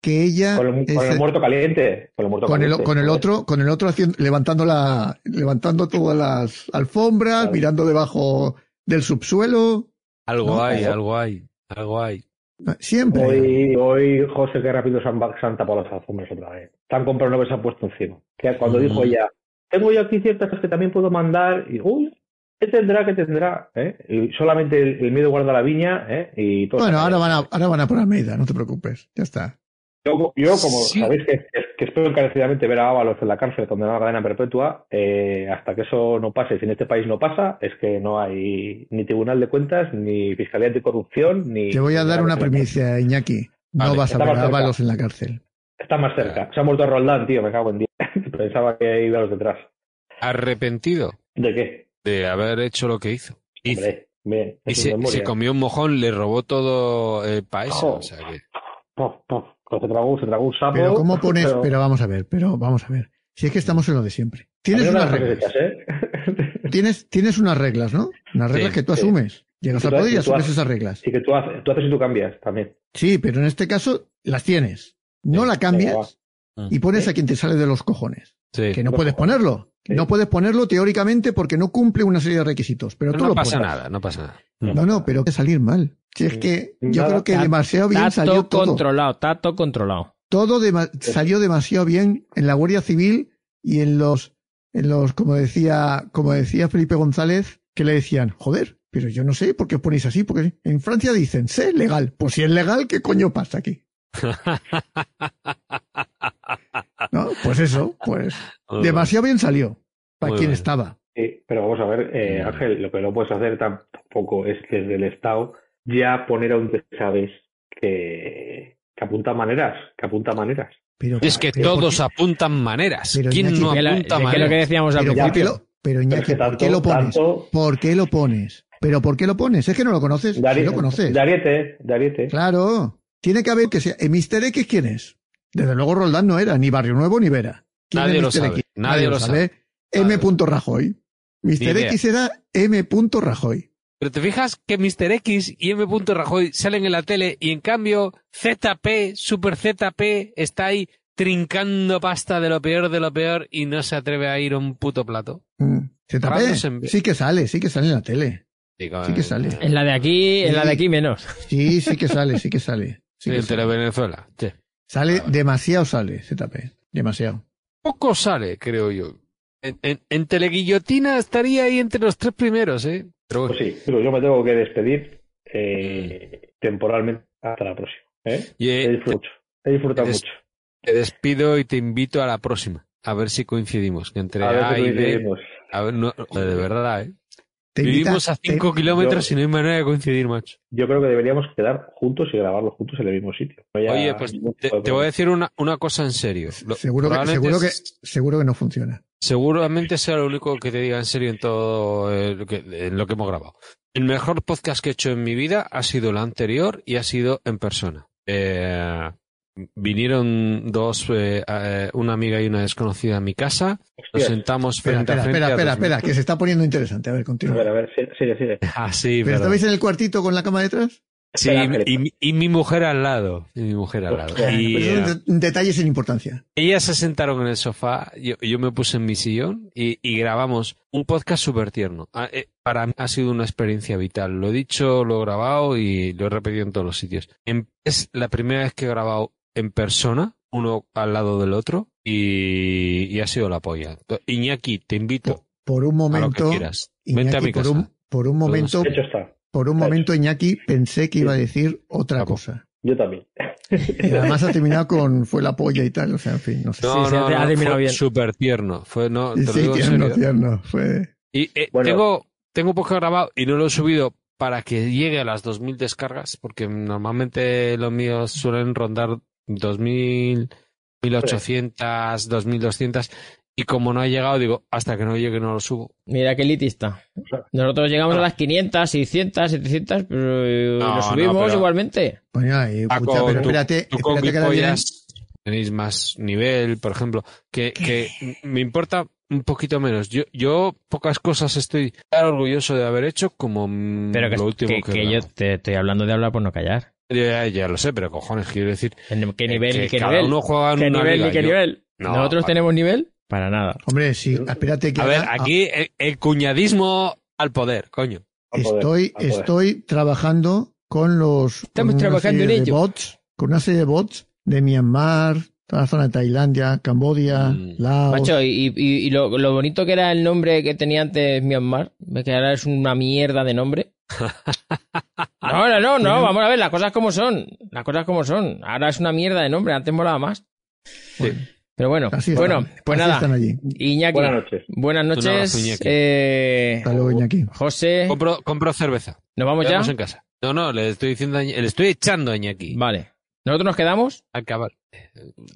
que ella Con el, con el es- muerto caliente, con el muerto con el, caliente. con el joder. otro, con el otro haciendo, levantando la, levantando todas las alfombras, Claro. mirando debajo del subsuelo, Algo No, hay, algo hay, algo hay. Siempre. Hoy, hoy, José, qué rápido se han, se han tapado las alfombras otra vez. Están comprando que se han puesto encima. Que cuando Mm. dijo ella, tengo yo aquí ciertas que también puedo mandar, y uy, ¿qué tendrá, qué tendrá? ¿Eh? Y solamente el, el miedo guarda la viña, ¿eh? Y todo Bueno, ahora van a, ahora van a por Almeida, no te preocupes, ya está. Yo, yo, como Sí. sabéis que, que espero encarecidamente ver a Ábalos en la cárcel condenado a cadena perpetua, eh, hasta que eso no pase, si en este país no pasa, es que no hay ni tribunal de cuentas, ni fiscalía anticorrupción, ni... Te voy a dar una Está primicia, Iñaki. No Vale, vas a está ver a. Ábalos en la cárcel. más cerca. Se ha muerto Roldán, tío, me cago en 10. Pensaba que iba a los detrás. Arrepentido ¿De qué? de haber hecho lo que hizo. Hombre, bien. Y se, comió un mojón, le robó todo el país. Jo. O sea que... Cuando se tragó, se tragó un sapo. Pero ¿cómo pones? pero- Pero vamos a ver, pero vamos a ver. Si es que estamos en lo de siempre. Tienes unas reglas. recetas, ¿eh? Tienes, tienes unas reglas, ¿no? Unas Sí, reglas que tú sí. asumes. Llegas Y al poder y asumes haces- esas reglas. y que tú haces, tú haces y tú cambias también. Sí, pero en este caso las tienes. No Sí, la cambias va. y pones Sí. a quien te sale de los cojones. Sí. Que no puedes ponerlo. Sí. No puedes ponerlo teóricamente porque no cumple una serie de requisitos. Pero Pero tú no lo pasa pones. nada, no pasa nada. No, no, pero que salir mal. Si es que yo Nada. creo que demasiado bien Está salió todo todo. controlado, está todo controlado. Todo salió demasiado bien en la Guardia Civil y en los, en los, como decía, como decía Felipe González, que le decían, joder, pero yo no sé por qué os ponéis así, porque en Francia dicen, sé legal. Pues si es legal, ¿qué coño pasa aquí? ¿No? Pues eso, pues demasiado bien salió para Muy quien bien. estaba. Sí, pero vamos a ver, eh. Ángel, lo que no puedes hacer tampoco es que desde el Estado ya poner a un que sabes que, que apunta maneras, que apunta maneras. Pero, Es que pero ¿por todos auntan maneras. Pero, ¿Quién Iñaki, no Que apunta que es lo que maneras? decíamos al pero, ¿por qué principio. lo, pero Iñaki, que ¿por qué lo tanto, pones? tanto ¿Por qué lo pones? ¿Pero por qué lo pones? Es que no lo conoces. de, Sí lo conoces. de Ariete, de Ariete. Claro. Tiene que haber que sea. ¿eh, ¿Mr. X quién es? Desde luego Roldán no era, ni Barrio Nuevo ni Vera. ¿Quién Nadie es lo sabe, nadie lo sabe. M. Rajoy. Idea. X era M. Rajoy. Pero te fijas que Mr. X y M. Rajoy salen en la tele y en cambio ZP, Super ZP, está ahí trincando pasta de lo peor de lo peor y no se atreve a ir a un puto plato. Mm. ZP, Sí que sale, sí que sale en la tele. Digo, Sí que sale. En la de aquí, en la de aquí menos. Sí, sí que sale, sí que sale. Sí que en sale. Televenezuela. Sí. Sale, demasiado sale, ZP. Demasiado. Poco sale, creo yo. En, en, en Teleguillotina estaría ahí entre los tres primeros, ¿eh? Pero Pues sí, pero yo me tengo que despedir eh, temporalmente hasta la próxima. ¿eh? y, He eh, disfrutado mucho. He disfrutado eres- mucho. te despido y te invito a la próxima. A ver si coincidimos. Entre A ver A si y B. coincidimos. A ver, no, de verdad, ¿eh? Vivimos a te- 5 kilómetros yo- y no hay manera de coincidir, macho. Yo creo que deberíamos quedar juntos y grabarlo juntos en el mismo sitio. No Oye, pues te, te voy a decir una, una cosa en serio. Lo- Seguro que, seguro que no funciona. Seguramente sea lo único que te diga en serio en todo eh, lo que, en lo que hemos grabado. El mejor podcast que he hecho en mi vida ha sido el anterior y ha sido en persona. Eh, vinieron dos, eh, eh, una amiga y una desconocida a mi casa. Nos sentamos Espera, frente espera, a frente. espera, a espera, espera, metros. que se está poniendo interesante. A ver, A continúa. ver, a ver, sigue, sigue. sigue. Ah, sí, ¿Pero perdón. estabais en el cuartito con la cama detrás? Sí, y, mi- y mi mujer al lado. Y mi mujer al lado. Y, Pero eh, es un de- detalle sin importancia. Ellas se sentaron en el sofá, yo, yo me puse en mi sillón y, y grabamos un podcast súper tierno. Ah, eh, Para mí ha sido una experiencia vital. Lo he dicho, lo he grabado y lo he repetido en todos los sitios. Es la primera vez que he grabado en persona, uno al lado del otro, y, y ha sido la polla. Iñaki, te invito Por un a lo que momento, quieras. Vente a Iñaki, mi por casa. un, por un momento, Hecho está. Por un momento, Iñaki, pensé que iba a decir otra Vamos. cosa. Yo también. Y además ha terminado con fue la polla y tal, o sea, en fin, no sé. No, Sí, no, ha no, terminado fue bien. súper tierno. Fue, no, te Y lo sí, digo tierno, serio. tierno, fue. Y eh, Bueno. tengo, tengo poco grabado y no lo he subido para que llegue a las 2.000 descargas, porque normalmente los míos suelen rondar 2.000, 1.800, 2.200, y como no ha llegado, digo, hasta que no llegue no lo subo. Mira qué elitista. Nosotros llegamos a las 500, 600, 700, pero eh, No, lo no, subimos pero- igualmente. Bueno, y escucha, Paco, pero tú- espérate, tú con espérate que ahora tenéis más nivel, por ejemplo, que, que me importa un poquito menos. Yo, yo pocas cosas estoy tan orgulloso de haber hecho como Pero que, lo último que- que, que yo te estoy hablando de hablar por no callar. Ya, ya lo sé, pero cojones, quiero decir. ¿En ¿Qué eh, nivel que ni qué cada nivel? uno juega en ¿Qué una nivel liga, ni qué yo- nivel? No, ¿Nosotros vale. tenemos nivel? Para nada. Hombre, sí, espérate que A ver, aquí el, el cuñadismo al poder, coño. Al poder, estoy, al poder. estoy trabajando con los Estamos con trabajando en ello. bots, con una serie de bots de Myanmar, toda la zona de Tailandia, Cambodia, Mm. Laos. Macho, y, y- y lo, lo bonito que era el nombre que tenía antes Myanmar, que ahora es una mierda de nombre. No, no, no, no, vamos a ver, las cosas como son. Las cosas como son. Ahora es una mierda de nombre, antes molaba más. Pero bueno, Así bueno, están, pues así nada. están allí. Iñaki, Buenas noches. buenas Un abrazo, noches. Iñaki. Eh, Hasta luego, Iñaki. José, Compro, compro cerveza. ¿nos vamos ya? Quedamos en casa. No, no, le estoy diciendo, le estoy echando a Iñaki. Vale. ¿Nosotros nos quedamos Acabar.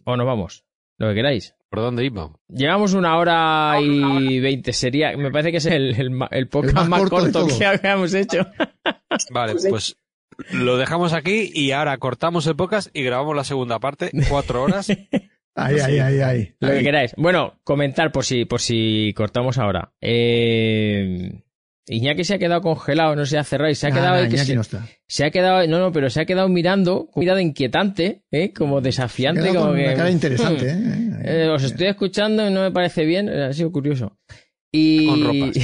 o nos vamos? Lo que queráis. ¿Por dónde íbamos? Llevamos una hora y veinte. Sería, me parece que es el, el, podcast más más, corto corto que habíamos hecho. Vale, pues lo dejamos aquí y ahora cortamos el podcast y grabamos la segunda parte, cuatro horas. Ahí, ahí, ahí, ahí. Lo que queráis. Bueno, comentar por si, por si cortamos ahora. Eh, Iñaki se ha quedado congelado, no se ha cerrado y se ha Nah, quedado nah, ahí que Iñaki se, no está. se ha quedado, no, no, pero se ha quedado mirando con mirada inquietante, ¿eh? como desafiante, Queda como con que. una cara interesante, "Hmm, ¿eh? eh, os estoy escuchando y no me parece bien, ha sido curioso. Y, Con ropas.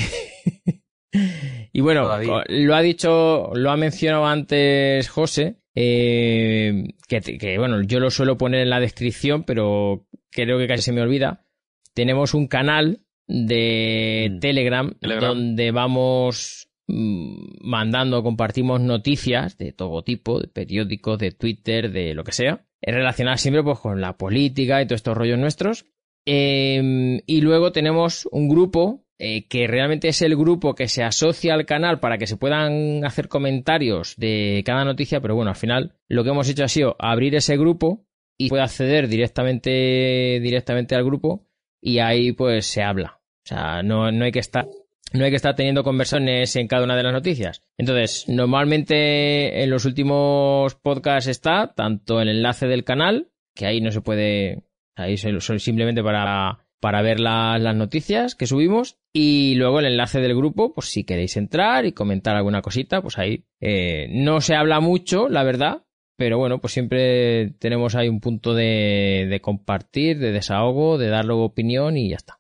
y bueno, Todavía. lo ha dicho, lo ha mencionado antes José, eh, que, que, bueno, yo lo suelo poner en la descripción, pero creo que casi se me olvida. Tenemos un canal de Mm. Telegram, Telegram. donde vamos mm, mandando, compartimos noticias de todo tipo, de periódicos, de Twitter, de lo que sea, relacionadas siempre pues con la política y todos estos rollos nuestros. Eh, y luego tenemos un grupo eh, que realmente es el grupo que se asocia al canal para que se puedan hacer comentarios de cada noticia, pero bueno, al final lo que hemos hecho ha sido abrir ese grupo y puede acceder directamente, directamente al grupo y ahí pues se habla. O sea, no, no hay que estar no hay que estar teniendo conversaciones en cada una de las noticias. Entonces, normalmente en los últimos podcasts está tanto el enlace del canal, que ahí no se puede, ahí son simplemente para, para ver la- las noticias que subimos, y luego el enlace del grupo, pues si queréis entrar y comentar alguna cosita, pues ahí eh, no se habla mucho, la verdad, pero bueno, pues siempre tenemos ahí un punto de, de compartir, de desahogo, de dar luego opinión y ya está.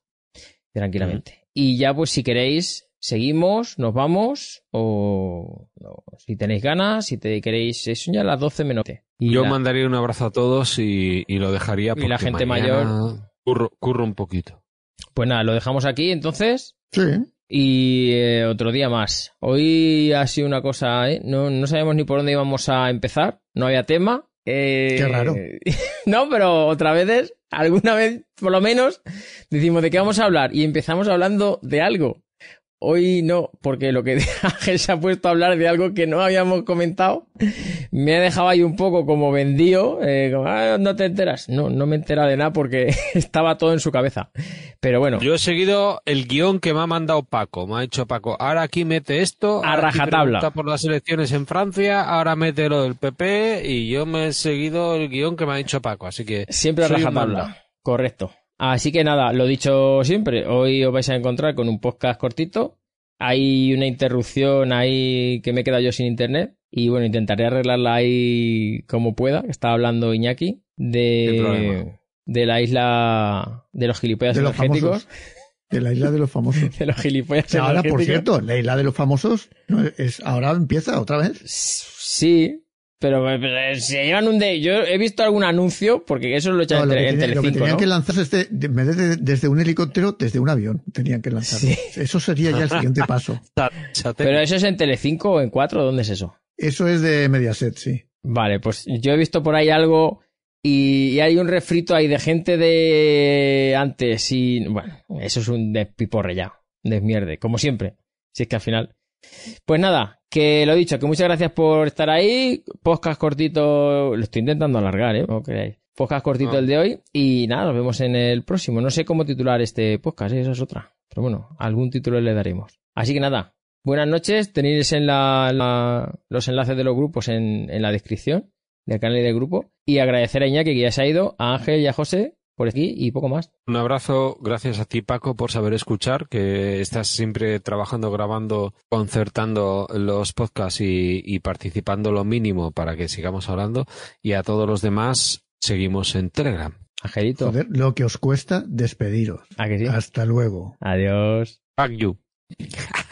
Tranquilamente. Y ya pues si queréis, seguimos, nos vamos, o si tenéis ganas, si te queréis, es ya las 12 menos. Y Yo la- mandaría un abrazo a todos y, y lo dejaría Y la porque gente mayor- Curro, curro un poquito. Pues nada, lo dejamos aquí entonces. Sí. Y eh, otro día más. Hoy ha sido una cosa, ¿eh? No, no sabemos ni por dónde íbamos a empezar. No había tema. Eh, Qué raro. no, pero otra vez, alguna vez, por lo menos, decimos de qué vamos a hablar y empezamos hablando de algo. Hoy no, porque lo que Ángel se ha puesto a hablar de algo que no habíamos comentado, me ha dejado ahí un poco como vendido, eh, como, "Ah, no te enteras. No, no me entera de nada porque estaba todo en su cabeza. Pero bueno, Yo he seguido el guion que me ha mandado Paco. Me ha dicho Paco, ahora aquí mete esto. A rajatabla. por las elecciones en Francia, ahora mete lo del PP y yo me he seguido el guion que me ha dicho Paco. Así que Siempre a rajatabla. Correcto. Así que nada, lo dicho siempre, hoy os vais a encontrar con un podcast cortito. Hay una interrupción ahí que me he quedado yo sin internet. Y bueno, intentaré arreglarla ahí como pueda. Estaba hablando Iñaki de, de la isla de los gilipollas De los energéticos. De la isla de los famosos. De los gilipollas Ahora, por cierto, la isla de los famosos no, es, ahora empieza otra vez. Sí, pero, pero se llevan un de. Yo he visto algún anuncio, porque eso lo hecho No, en, lo, que en tenía- lo que Telecinco, tenían ¿no? que de- desde un helicóptero, desde un avión. Tenían que lanzarlo. Sí. Eso sería ya el siguiente paso. Pero eso es en Telecinco o en 4, ¿dónde es eso? Eso es de Mediaset, sí. Vale, pues yo he visto por ahí algo y, y hay un refrito ahí de gente de antes y bueno, eso es un despiporre ya, desmierde, como siempre. Si es que al final. Pues nada, que lo dicho, que muchas gracias por estar ahí. Podcast cortito, lo estoy intentando alargar, ¿eh? No creáis. Podcast cortito No. el de hoy y nada, nos vemos en el próximo. No sé cómo titular este podcast, ¿eh? esa es otra. Pero bueno, algún título le daremos. Así que nada, buenas noches. Tenéis en la, la- los enlaces de los grupos en, en la descripción. del canal y del grupo. Y agradecer a Iñaki que ya se ha ido, a Ángel y a José por aquí y poco más. Un abrazo, gracias a ti Paco por saber escuchar, que estás siempre trabajando, grabando, concertando los podcasts y, participando lo mínimo para que sigamos hablando. Y a todos los demás, seguimos en Telegram. Angelito. Joder, lo que os cuesta despediros. ¿A que sí? Hasta luego. Adiós. Fuck you.